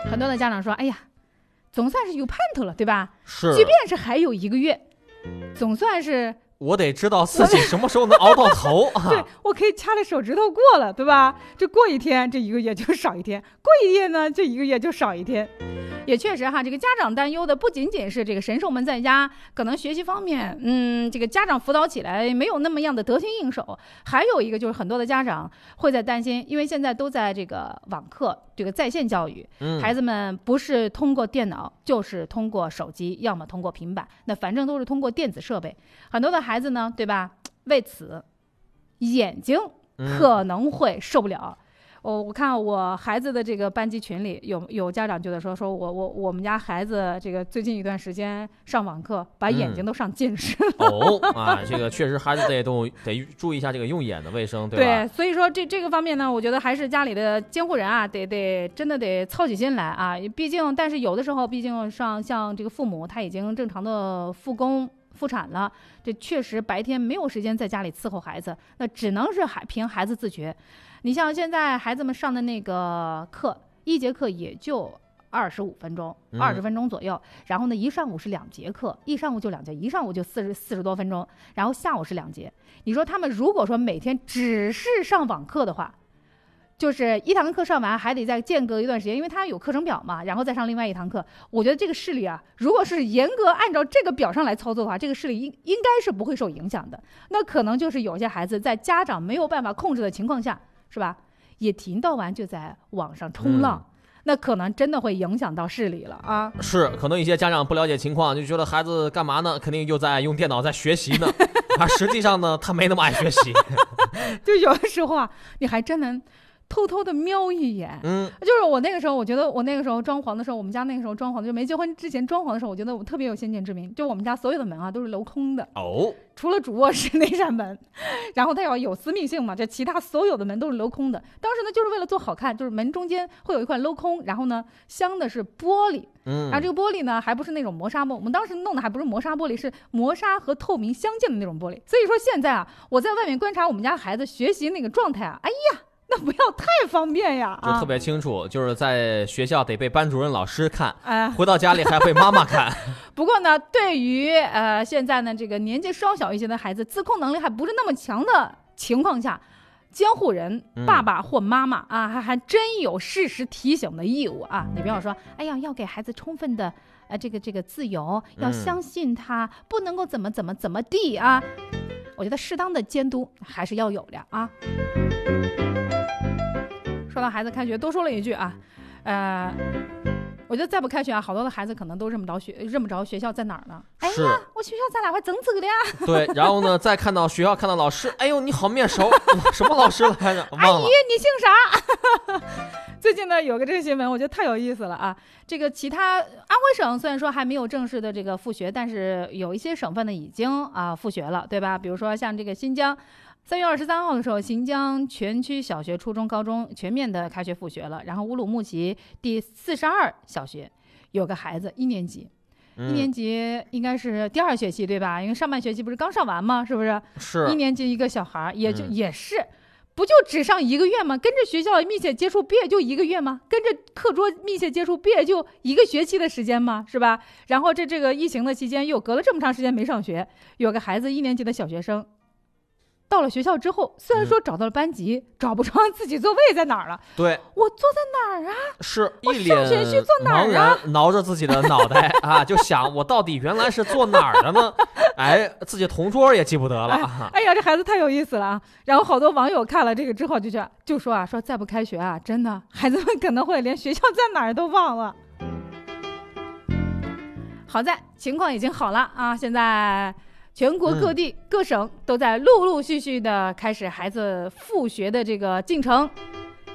很多的家长说：“哎呀，总算是有盼头了，对吧？是即便是还有一个月，总算是我得知道自己什么时候能熬到头啊 对啊！我可以掐着手指头过了，对吧？这过一天，这一个月就少一天；过一夜呢，这一个月就少一天。也确实哈，这个家长担忧的不仅仅是这个神兽们在家可能学习方面，嗯，这个家长辅导起来没有那么样的得心应手，还有一个就是很多的家长会在担心，因为现在都在这个网课这个在线教育，嗯孩子们不是通过电脑，就是通过手机，要么通过平板，那反正都是通过电子设备。很多的孩子呢，对吧？为此眼睛嗯可能会受不了。我我看我孩子的这个班级群里有有家长就在说说我我我们家孩子这个最近一段时间上网课，把眼睛都上近视了。哦啊，这个确实孩子得都得注意一下这个用眼的卫生，对吧？对，所以说这这个方面呢，我觉得还是家里的监护人啊，得得真的得操起心来啊。毕竟，但是有的时候，毕竟上像这个父母他已经正常的复工复产了，这确实白天没有时间在家里伺候孩子，那只能是孩凭孩子自觉。你像现在孩子们上的那个课，一节课也就二十五分钟，嗯二十分钟左右。然后呢，一上午是两节课，一上午就两节，一上午就四十四十多分钟，然后下午是两节。你说他们如果说每天只是上网课的话，就是一堂课上完还得再间隔一段时间，因为他有课程表嘛，然后再上另外一堂课。我觉得这个视力啊，如果是严格按照这个表上来操作的话，这个视力应应该是不会受影响的。那可能就是有些孩子在家长没有办法控制的情况下，是吧？也停到完就在网上冲浪，那可能真的会影响到视力了啊。是，可能一些家长不了解情况，就觉得孩子干嘛呢？肯定又在用电脑在学习呢。而，实际上呢，他没那么爱学习。就有的时候啊，你还真能偷偷的瞄一眼。嗯，就是我那个时候，我觉得我那个时候装潢的时候，我们家那个时候装潢的就没结婚之前装潢的时候，我觉得我特别有先见之明。就我们家所有的门啊都是镂空的，哦，除了主卧室那扇门，然后它要有私密性嘛，这其他所有的门都是镂空的。当时呢，就是为了做好看，就是门中间会有一块镂空，然后呢镶的是玻璃。嗯然后这个玻璃呢，还不是那种磨砂玻，我们当时弄的还不是磨砂玻璃，是磨砂和透明相间的那种玻璃。所以说现在啊，我在外面观察我们家孩子学习那个状态啊，哎呀，那不要太方便呀啊就特！别清楚，就是在学校得被班主任老师看，哎回到家里还被妈妈看。不过呢，对于呃现在呢这个年纪稍小一些的孩子，自控能力还不是那么强的情况下，监护人嗯爸爸或妈妈啊，还还真有适时提醒的义务啊。你不要说，哎呀，要给孩子充分的呃这个这个自由，要嗯相信他，不能够怎么怎么怎么地啊。我觉得适当的监督还是要有的啊。说到孩子开学，多说了一句啊，呃，我觉得再不开学啊，好多的孩子可能都认不着学，认不着学校在哪儿呢。哎是呀，我学校咱俩还整这个的呀。对，然后呢，再看到学校看到老师，哎呦，你好面熟，什么老师来着？阿姨。，你姓啥？最近呢有个这个新闻，我觉得太有意思了啊！这个其他安徽省虽然说还没有正式的这个复学，但是有一些省份呢已经啊复学了，对吧？比如说像这个新疆，三月二十三号的时候，新疆全区小学、初中、高中全面的开学复学了。然后乌鲁木齐第四十二小学有个孩子一年级。嗯一年级应该是第二学期对吧？因为上半学期不是刚上完吗？是不是？是一年级一个小孩儿，也就、嗯也是，不就只上一个月吗？跟着学校密切接触，不也就一个月吗？跟着课桌密切接触，不也就一个学期的时间吗？是吧？然后这这个疫情的期间，又隔了这么长时间没上学，有个孩子一年级的小学生。到了学校之后，虽然说找到了班级，找不着自己座位在哪儿了。对，我坐在哪儿啊？是一我脸上学去坐哪茫儿啊然，挠着自己的脑袋 啊，就想我到底原来是坐哪儿的呢？哎，自己同桌也记不得了啊。哎呀，这孩子太有意思了啊！然后好多网友看了这个之后就觉就说啊，说再不开学啊，真的孩子们可能会连学校在哪儿都忘了。好在情况已经好了啊，现在全国各地、各省都在陆陆续续的开始孩子复学的这个进程，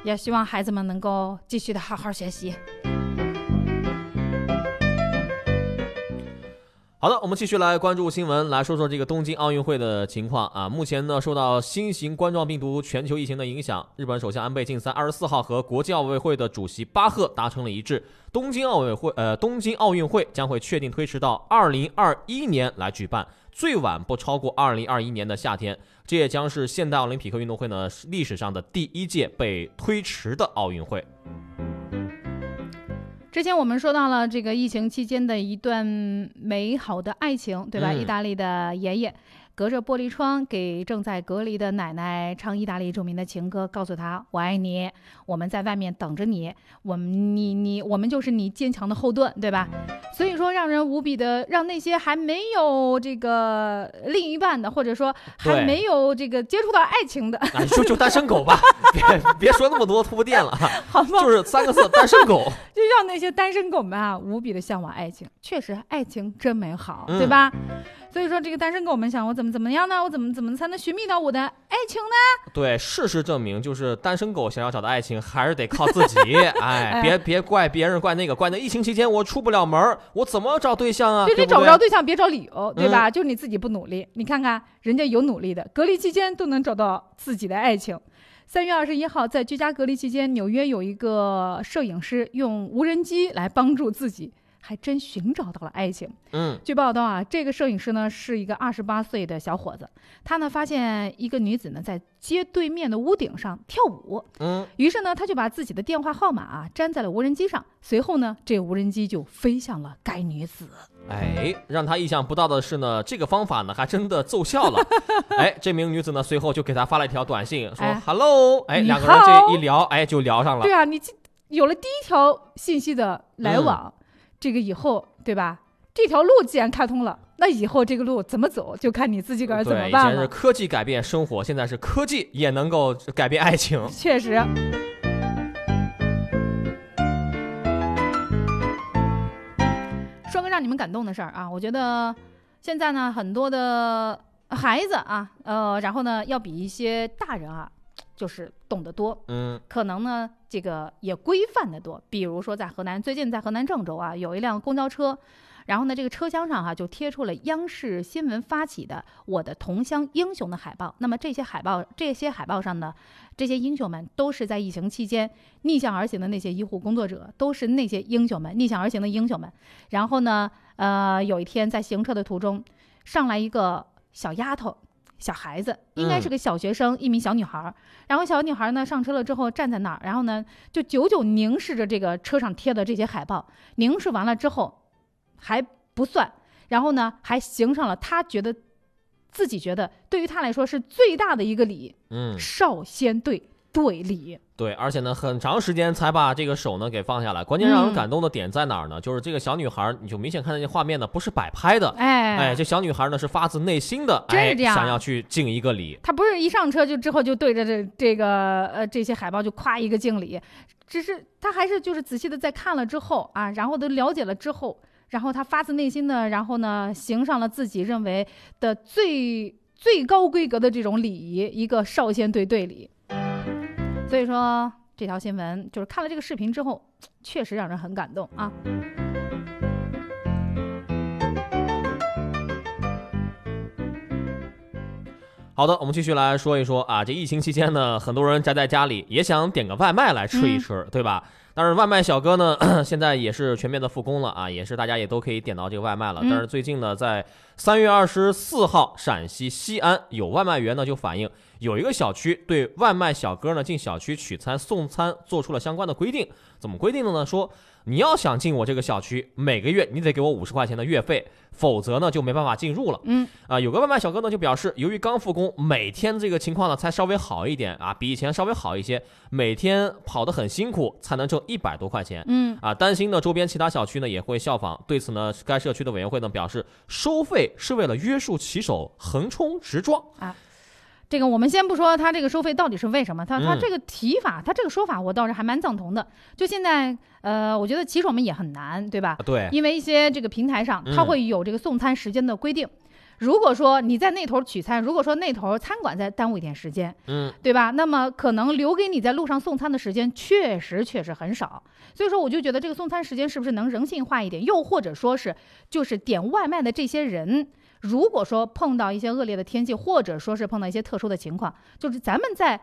也希望孩子们能够继续的好好学习。好的，我们继续来关注新闻，来说说这个东京奥运会的情况啊。目前呢，受到新型冠状病毒全球疫情的影响，日本首相安倍晋三二十四号和国际奥委会的主席巴赫达成了一致，东京奥委会呃东京奥运会将会确定推迟到二零二一年来举办，最晚不超过二零二一年的夏天。这也将是现代奥林匹克运动会呢历史上的第一届被推迟的奥运会。之前我们说到了这个疫情期间的一段美好的爱情，对吧？嗯意大利的爷爷隔着玻璃窗给正在隔离的奶奶唱意大利著名的情歌，告诉她“我爱你”，我们在外面等着你，我们你你我们就是你坚强的后盾，对吧？所以说，让人无比的让那些还没有这个另一半的，或者说还没有这个接触到爱情的，哎，就就单身狗吧，别别说那么多铺垫了哈，好吗？就是三个字：单身狗。就让那些单身狗们啊无比的向往爱情。确实，爱情真美好，嗯对吧？所以说，这个单身狗们想，我怎么怎么样呢？我怎么怎么才能寻觅到我的爱情呢？对，事实证明，就是单身狗想要找到爱情，还是得靠自己。哎，别别怪别人，怪那个，怪那疫情期间我出不了门，我怎么找对象啊？对你对找不着对象，别找理由，对吧？嗯就是你自己不努力。你看看人家有努力的，隔离期间都能找到自己的爱情。三月二十一号，在居家隔离期间，纽约有一个摄影师用无人机来帮助自己，还真寻找到了爱情。嗯，据报道啊，这个摄影师呢是一个二十八岁的小伙子，他呢发现一个女子呢在街对面的屋顶上跳舞，嗯，于是呢他就把自己的电话号码啊粘在了无人机上，随后呢这无人机就飞向了该女子。哎，让他意想不到的是呢，这个方法呢还真的奏效了。哎，这名女子呢随后就给他发了一条短信，说哎 “hello”，哎，两个人这一聊，哎，就聊上了。对啊，你这有了第一条信息的来嗯往，这个以后对吧？这条路既然开通了，那以后这个路怎么走，就看你自己个儿怎么办了。前是科技改变生活，现在是科技也能够改变爱情。确实。说个让你们感动的事儿啊，我觉得现在呢，很多的孩子啊，呃，然后呢，要比一些大人啊，就是懂得多。嗯，可能呢，这个也规范的多。比如说在河南，最近在河南郑州啊，有一辆公交车，然后呢，这个车厢上哈、就贴出了央视新闻发起的“我的同乡英雄”的海报。那么这些海报，这些海报上呢，这些英雄们都是在疫情期间逆向而行的那些医护工作者，都是那些英雄们，逆向而行的英雄们。然后呢，呃，有一天在行车的途中，上来一个小丫头。小孩子应该是个小学生，一名小女孩儿。然后小女孩呢上车了之后站在那儿，然后呢就久久凝视着这个车上贴的这些海报。凝视完了之后还不算，然后呢还行上了他觉得自己觉得对于他来说是最大的一个礼，嗯，少先队队礼。对，而且呢，很长时间才把这个手呢给放下来。关键让人嗯感动的点在哪儿呢？就是这个小女孩，你就明显看到这画面呢不是摆拍的，哎哎，这小女孩呢是发自内心的，哎真是这样想要去敬一个礼。她不是一上车就之后就对着这这个呃这些海报就夸一个敬礼，只是她还是就是仔细的在看了之后啊，然后都了解了之后，然后她发自内心的，然后呢行上了自己认为的最最高规格的这种礼仪，一个少先队队礼。所以说这条新闻就是看了这个视频之后，确实让人很感动啊。好的，我们继续来说一说啊，这疫情期间呢，很多人宅在家里，也想点个外卖来吃一吃，对吧？但是外卖小哥呢，现在也是全面的复工了啊，也是大家也都可以点到这个外卖了。嗯但是最近呢，在三月二十四号，陕西西安有外卖员呢就反映，有一个小区对外卖小哥呢进小区取餐送餐做出了相关的规定。怎么规定的呢？说你要想进我这个小区，每个月你得给我五十块钱的月费，否则呢就没办法进入了。嗯，啊，有个外卖小哥呢就表示，由于刚复工，每天这个情况呢才稍微好一点啊，比以前稍微好一些，每天跑得很辛苦，才能挣一百多块钱。嗯啊，担心呢周边其他小区呢也会效仿。对此呢，该社区的委员会呢表示，收费是为了约束骑手横冲直撞。啊，这个我们先不说他这个收费到底是为什么，他他嗯这个提法，他这个说法我倒是还蛮赞同的。就现在，呃，我觉得骑手们也很难，对吧？对因为一些这个平台上，它嗯会有这个送餐时间的规定。如果说你在那头取餐，如果说那头餐馆再耽误一点时间，嗯，对吧？那么可能留给你在路上送餐的时间确实确实很少，所以说我就觉得这个送餐时间是不是能人性化一点？又或者说是就是点外卖的这些人，如果说碰到一些恶劣的天气，或者说是碰到一些特殊的情况，就是咱们在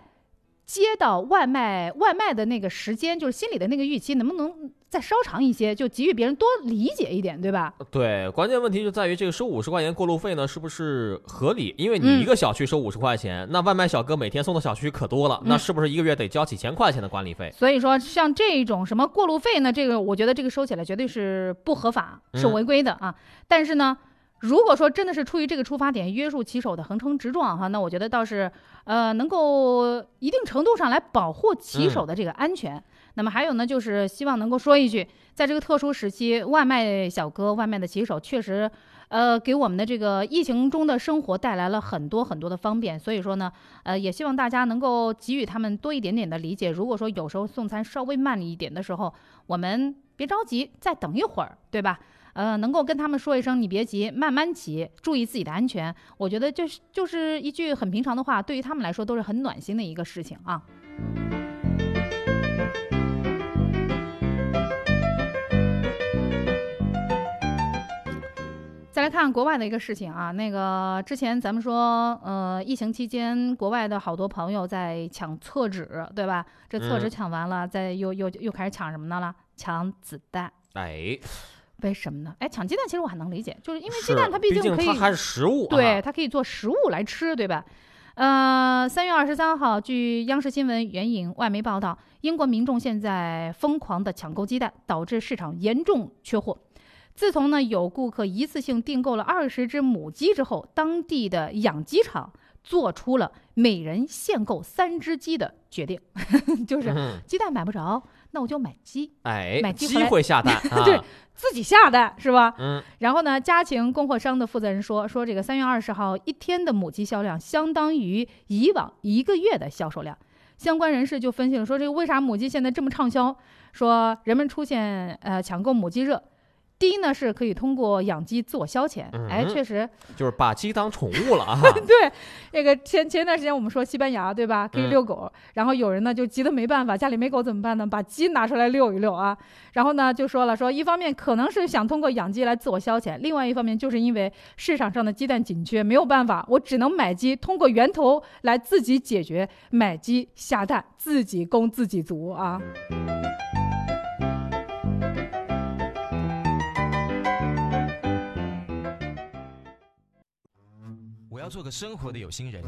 接到外卖外卖的那个时间，就是心里的那个预期，能不能再稍长一些，就给予别人多理解一点，对吧？对，关键问题就在于这个收五十块钱过路费呢，是不是合理？因为你嗯一个小区收五十块钱，那外卖小哥每天送的小区可多了，那嗯是不是一个月得交几千块钱的管理费？所以说，像这种什么过路费呢，这个我觉得这个收起来绝对是不合法，是嗯违规的啊。但是呢，如果说真的是出于这个出发点约束骑手的横冲直撞哈，那我觉得倒是呃能够一定程度上来保护骑手的这个安全。那么还有呢，就是希望能够说一句，在这个特殊时期，外卖小哥、外卖的骑手确实。呃，给我们的这个疫情中的生活带来了很多很多的方便，所以说呢，呃，也希望大家能够给予他们多一点点的理解。如果说有时候送餐稍微慢一点的时候，我们别着急，再等一会儿，对吧？呃，能够跟他们说一声你别急，慢慢骑，注意自己的安全。我觉得就是就是一句很平常的话，对于他们来说都是很暖心的一个事情啊。再来看国外的一个事情啊，那个之前咱们说，呃，疫情期间国外的好多朋友在抢厕纸，对吧？这厕纸嗯抢完了，再又又又开始抢什么的了？抢子弹。哎，为什么呢？哎，抢鸡蛋其实我还能理解，就是因为鸡蛋它毕毕竟可以，竟它还是食物啊对，它可以做食物来吃，对吧？呃，三月二十三号，据央视新闻援引外媒报道，英国民众现在疯狂的抢购鸡蛋，导致市场严重缺货。自从呢有顾客一次性订购了二十只母鸡之后，当地的养鸡场做出了每人限购三只鸡的决定，就是嗯鸡蛋买不着，那我就买鸡。哎买，鸡回来鸡会下蛋 啊，对，自己下蛋是吧？嗯，然后呢，家禽供货商的负责人说，说这个三月二十号一天的母鸡销量相当于以往一个月的销售量。相关人士就分析了，说这个为啥母鸡现在这么畅销？说人们出现呃抢购母鸡热。第一呢，是可以通过养鸡自我消遣，哎，嗯确实，就是把鸡当宠物了啊。对，那个前前段时间我们说西班牙对吧，可以嗯遛狗，然后有人呢就急得没办法，家里没狗怎么办呢？把鸡拿出来遛一遛啊。然后呢就说了，说一方面可能是想通过养鸡来自我消遣，另外一方面就是因为市场上的鸡蛋紧缺，没有办法，我只能买鸡，通过源头来自己解决，买鸡下蛋，自己供自己足啊。我要做个生活的有心人，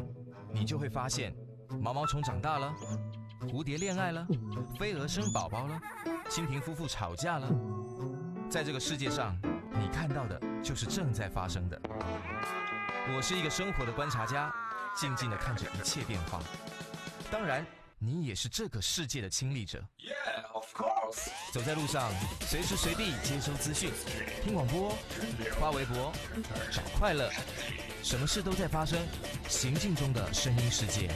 你就会发现，毛毛虫长大了，蝴蝶恋爱了，飞蛾生宝宝了，蜻蜓夫妇吵架了。在这个世界上，你看到的就是正在发生的。我是一个生活的观察家，静静的看着一切变化。当然，你也是这个世界的亲历者。Yeah, of course. 走在路上，随时随地接收资讯，听广播，发微博，找快乐，什么事都在发生，行进中的声音世界。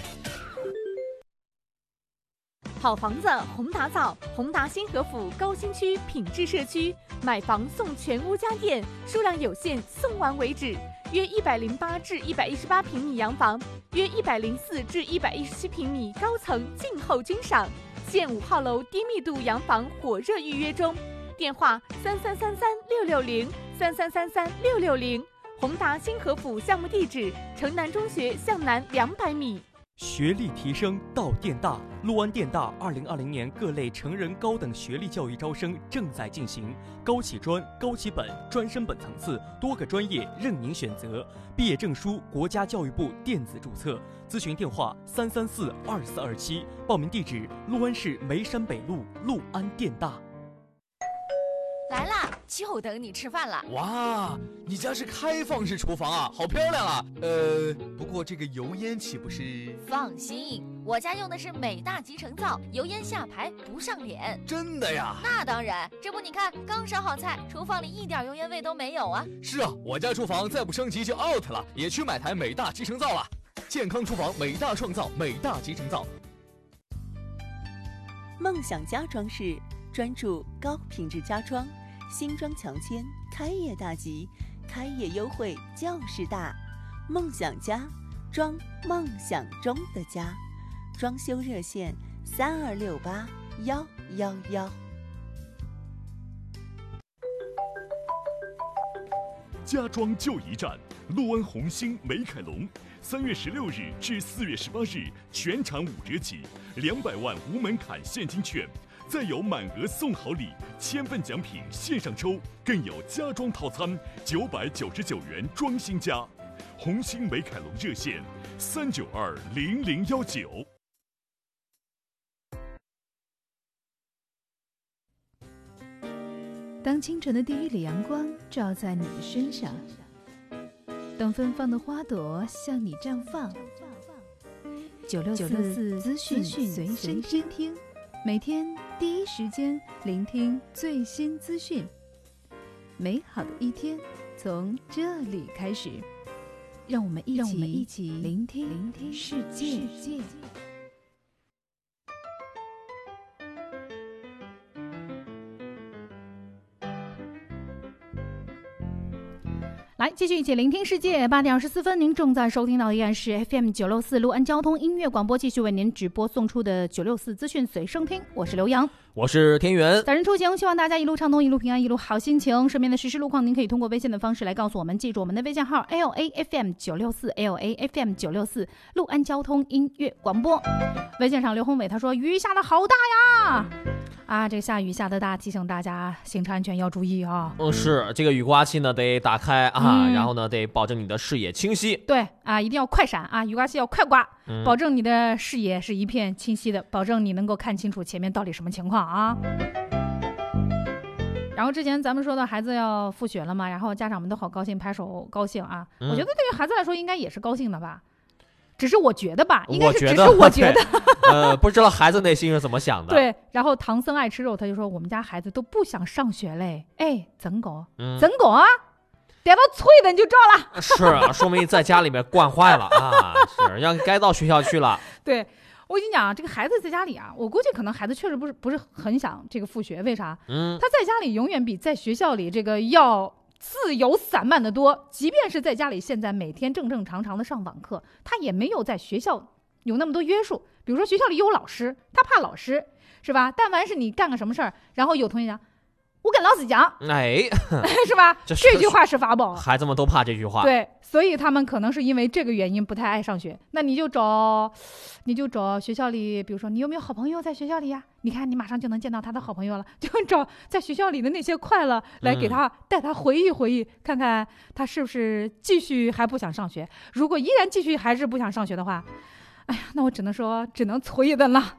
好房子宏达造，宏达新河府高新区品质社区，买房送全屋家电，数量有限，送完为止。约一百零八至一百一十八平米洋房，约一百零四至一百一十七平米高层静候君赏。现五号楼低密度洋房火热预约中，电话三三三三六六零三三三三六六零。宏达新河府项目地址：城南中学向南两百米。学历提升到电大，陆安电大二零二零年各类成人高等学历教育招生正在进行，高起专、高起本、专升本层次多个专业任您选择，毕业证书国家教育部电子注册。咨询电话三三四二四二七，报名地址陆安市梅山北路陆安电大。来啦，就等你吃饭了。哇，你家是开放式厨房啊，好漂亮啊！呃，不过这个油烟岂不是？放心，我家用的是美大集成灶，油烟下排不上脸。真的呀？那当然，这不你看，刚烧好菜，厨房里一点油烟味都没有啊。是啊，我家厨房再不升级就 out 了，也去买台美大集成灶了。健康厨房，美大创造，美大集成灶。梦想家装饰专注高品质家装，新装强签，开业大吉，开业优惠就是大。梦想家，装梦想中的家，装修热线三二六八幺幺幺。家装就一站，陆安红星美凯龙，三月十六日至四月十八日全场五折起，两百万无门槛现金券，再有满额送好礼，千份奖品线上抽，更有家装套餐九百九十九元装新家。红星美凯龙热线三九二零零幺九。当清晨的第一缕阳光照在你的身上，当芬芳的花朵向你绽放。九六四资讯随身听，每天第一时间聆听最新资讯。美好的一天从这里开始，让我们一起让我们一起聆听聆听世界。继续一起聆听世界。八点二十四分，您正在收听到的依然是 FM 九六四六安交通音乐广播，继续为您直播送出的九六四资讯随声听。我是刘洋，我是田园。早晨出行，希望大家一路畅通，一路平安，一路好心情。身边的实时路况，您可以通过微信的方式来告诉我们，记住我们的微信号 L A F M 九六四 L A F M 九六四陆安交通音乐广播。微信上刘宏伟他说雨下的好大呀，啊，这个下雨下的大，提醒大家行车安全要注意啊。嗯，是这个雨刮器呢得打开啊，嗯然后呢得保证你的视野清晰。对啊，一定要快闪啊，雨刮器要快刮，嗯保证你的视野是一片清晰的，保证你能够看清楚前面到底什么情况啊。然后之前咱们说的孩子要复学了嘛，然后家长们都好高兴，拍手高兴啊。嗯我觉得对于孩子来说应该也是高兴的吧，只是我觉得吧，应该是我觉得，只是我觉得。呃，不知道孩子内心是怎么想的。，对，然后唐僧爱吃肉，他就说我们家孩子都不想上学嘞，哎，怎搞？嗯怎搞啊？逮到脆的你就照了。是啊，说明在家里面惯坏了啊，是要该到学校去了。对，我跟你讲啊，这个孩子在家里啊，我估计可能孩子确实不是不是很想这个复学，为啥？嗯他在家里永远比在学校里这个要自由散漫的多。即便是在家里，现在每天正正常常的上网课，他也没有在学校有那么多约束。比如说学校里有老师，他怕老师，是吧？但凡是你干个什么事儿，然后有同学讲，我跟老师讲，哎，是吧？这这句话是法宝。孩子们都怕这句话。，对，所以他们可能是因为这个原因不太爱上学。那你就找，你就找学校里，比如说你有没有好朋友在学校里呀？你看你马上就能见到他的好朋友了，就找在学校里的那些快乐来给嗯他、带他回忆回忆，看看他是不是继续还不想上学。如果依然继续还是不想上学的话，哎呀，那我只能说只能搓一顿了。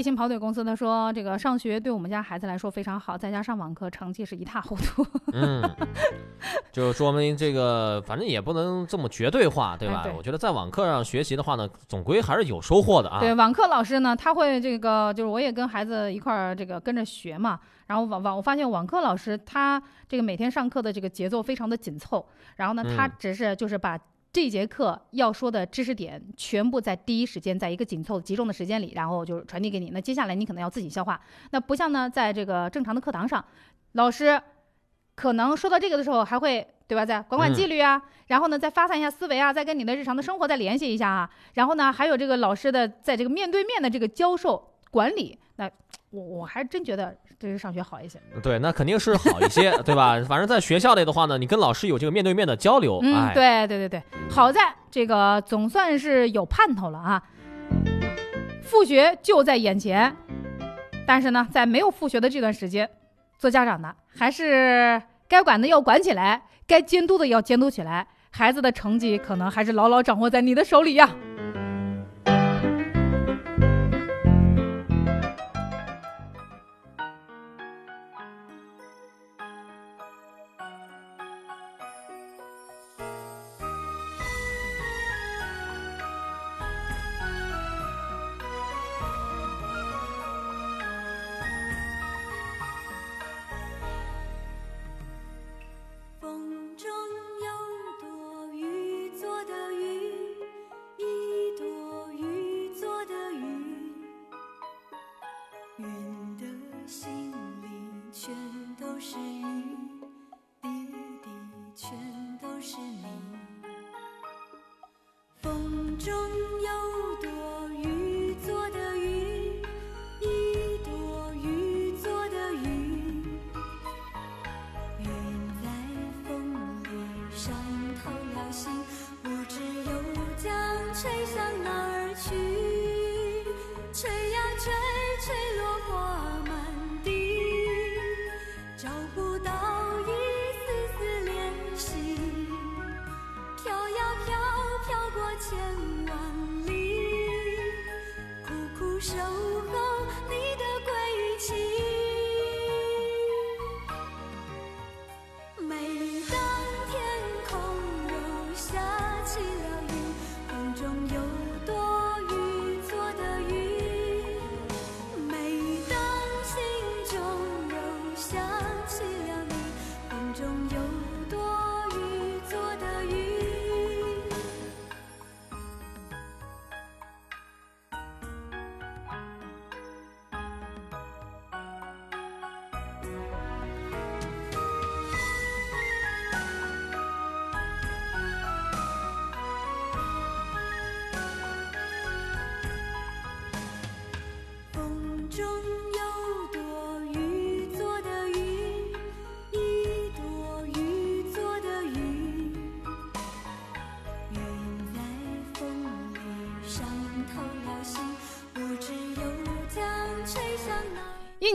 立新跑腿公司他说，这个上学对我们家孩子来说非常好，在家上网课成绩是一塌糊涂。嗯，就说明这个，反正也不能这么绝对化，对吧？哎对我觉得在网课上学习的话呢，总归还是有收获的啊。对，网课老师呢，他会这个，就是我也跟孩子一块儿这个跟着学嘛。然后网网我发现网课老师他这个每天上课的这个节奏非常的紧凑，然后呢，他嗯只是就是把这节课要说的知识点全部在第一时间，在一个紧凑集中的时间里，然后就是传递给你。那接下来你可能要自己消化。那不像呢，在这个正常的课堂上，老师可能说到这个的时候还会。对吧？再管管纪律啊，然后呢，再发散一下思维啊，再跟你的日常的生活再联系一下啊，然后呢，还有这个老师的在这个面对面的这个教授管理，那我我还真觉得这是上学好一些。对，那肯定是好一些，对吧？反正在学校里的话呢，你跟老师有这个面对面的交流，嗯，哎，对对对对，好在这个总算是有盼头了啊，复学就在眼前。但是呢，在没有复学的这段时间，做家长的还是该管的要管起来，该监督的要监督起来，孩子的成绩可能还是牢牢掌握在你的手里呀。风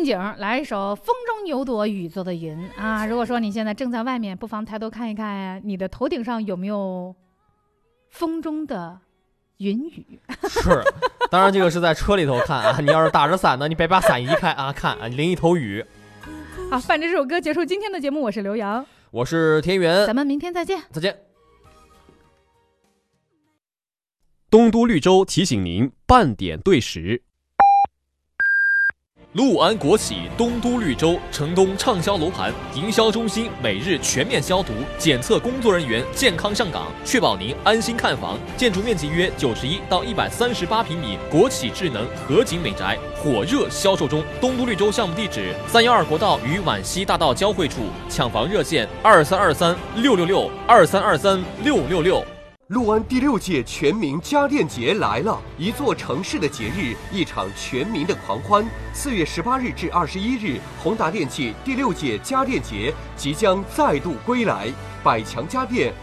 景来一首《风中有朵雨做的云》啊！如果说你现在正在外面，不妨抬头看一看，你的头顶上有没有风中的云雨？是，当然这个是在车里头看啊。你要是打着伞呢，你别把伞移开啊，看啊，淋一头雨。好，伴着这首歌结束今天的节目，我是刘洋，我是田园，咱们明天再见，再见。东都绿洲提醒您半点对时。陆安国企东都绿洲城东畅销楼盘营销中心每日全面消毒检测，工作人员健康上岗，确保您安心看房。建筑面积约九十一到一百三十八平米，国企智能合景美宅火热销售中。东都绿洲项目地址：三幺二国道与皖西大道交汇处，抢房热线：二三二三六六六二三二三六六六。陆安第六届全民家电节来了！一座城市的节日，一场全民的狂欢。四月十八日至二十一日，宏达电器第六届家电节即将再度归来。百强家电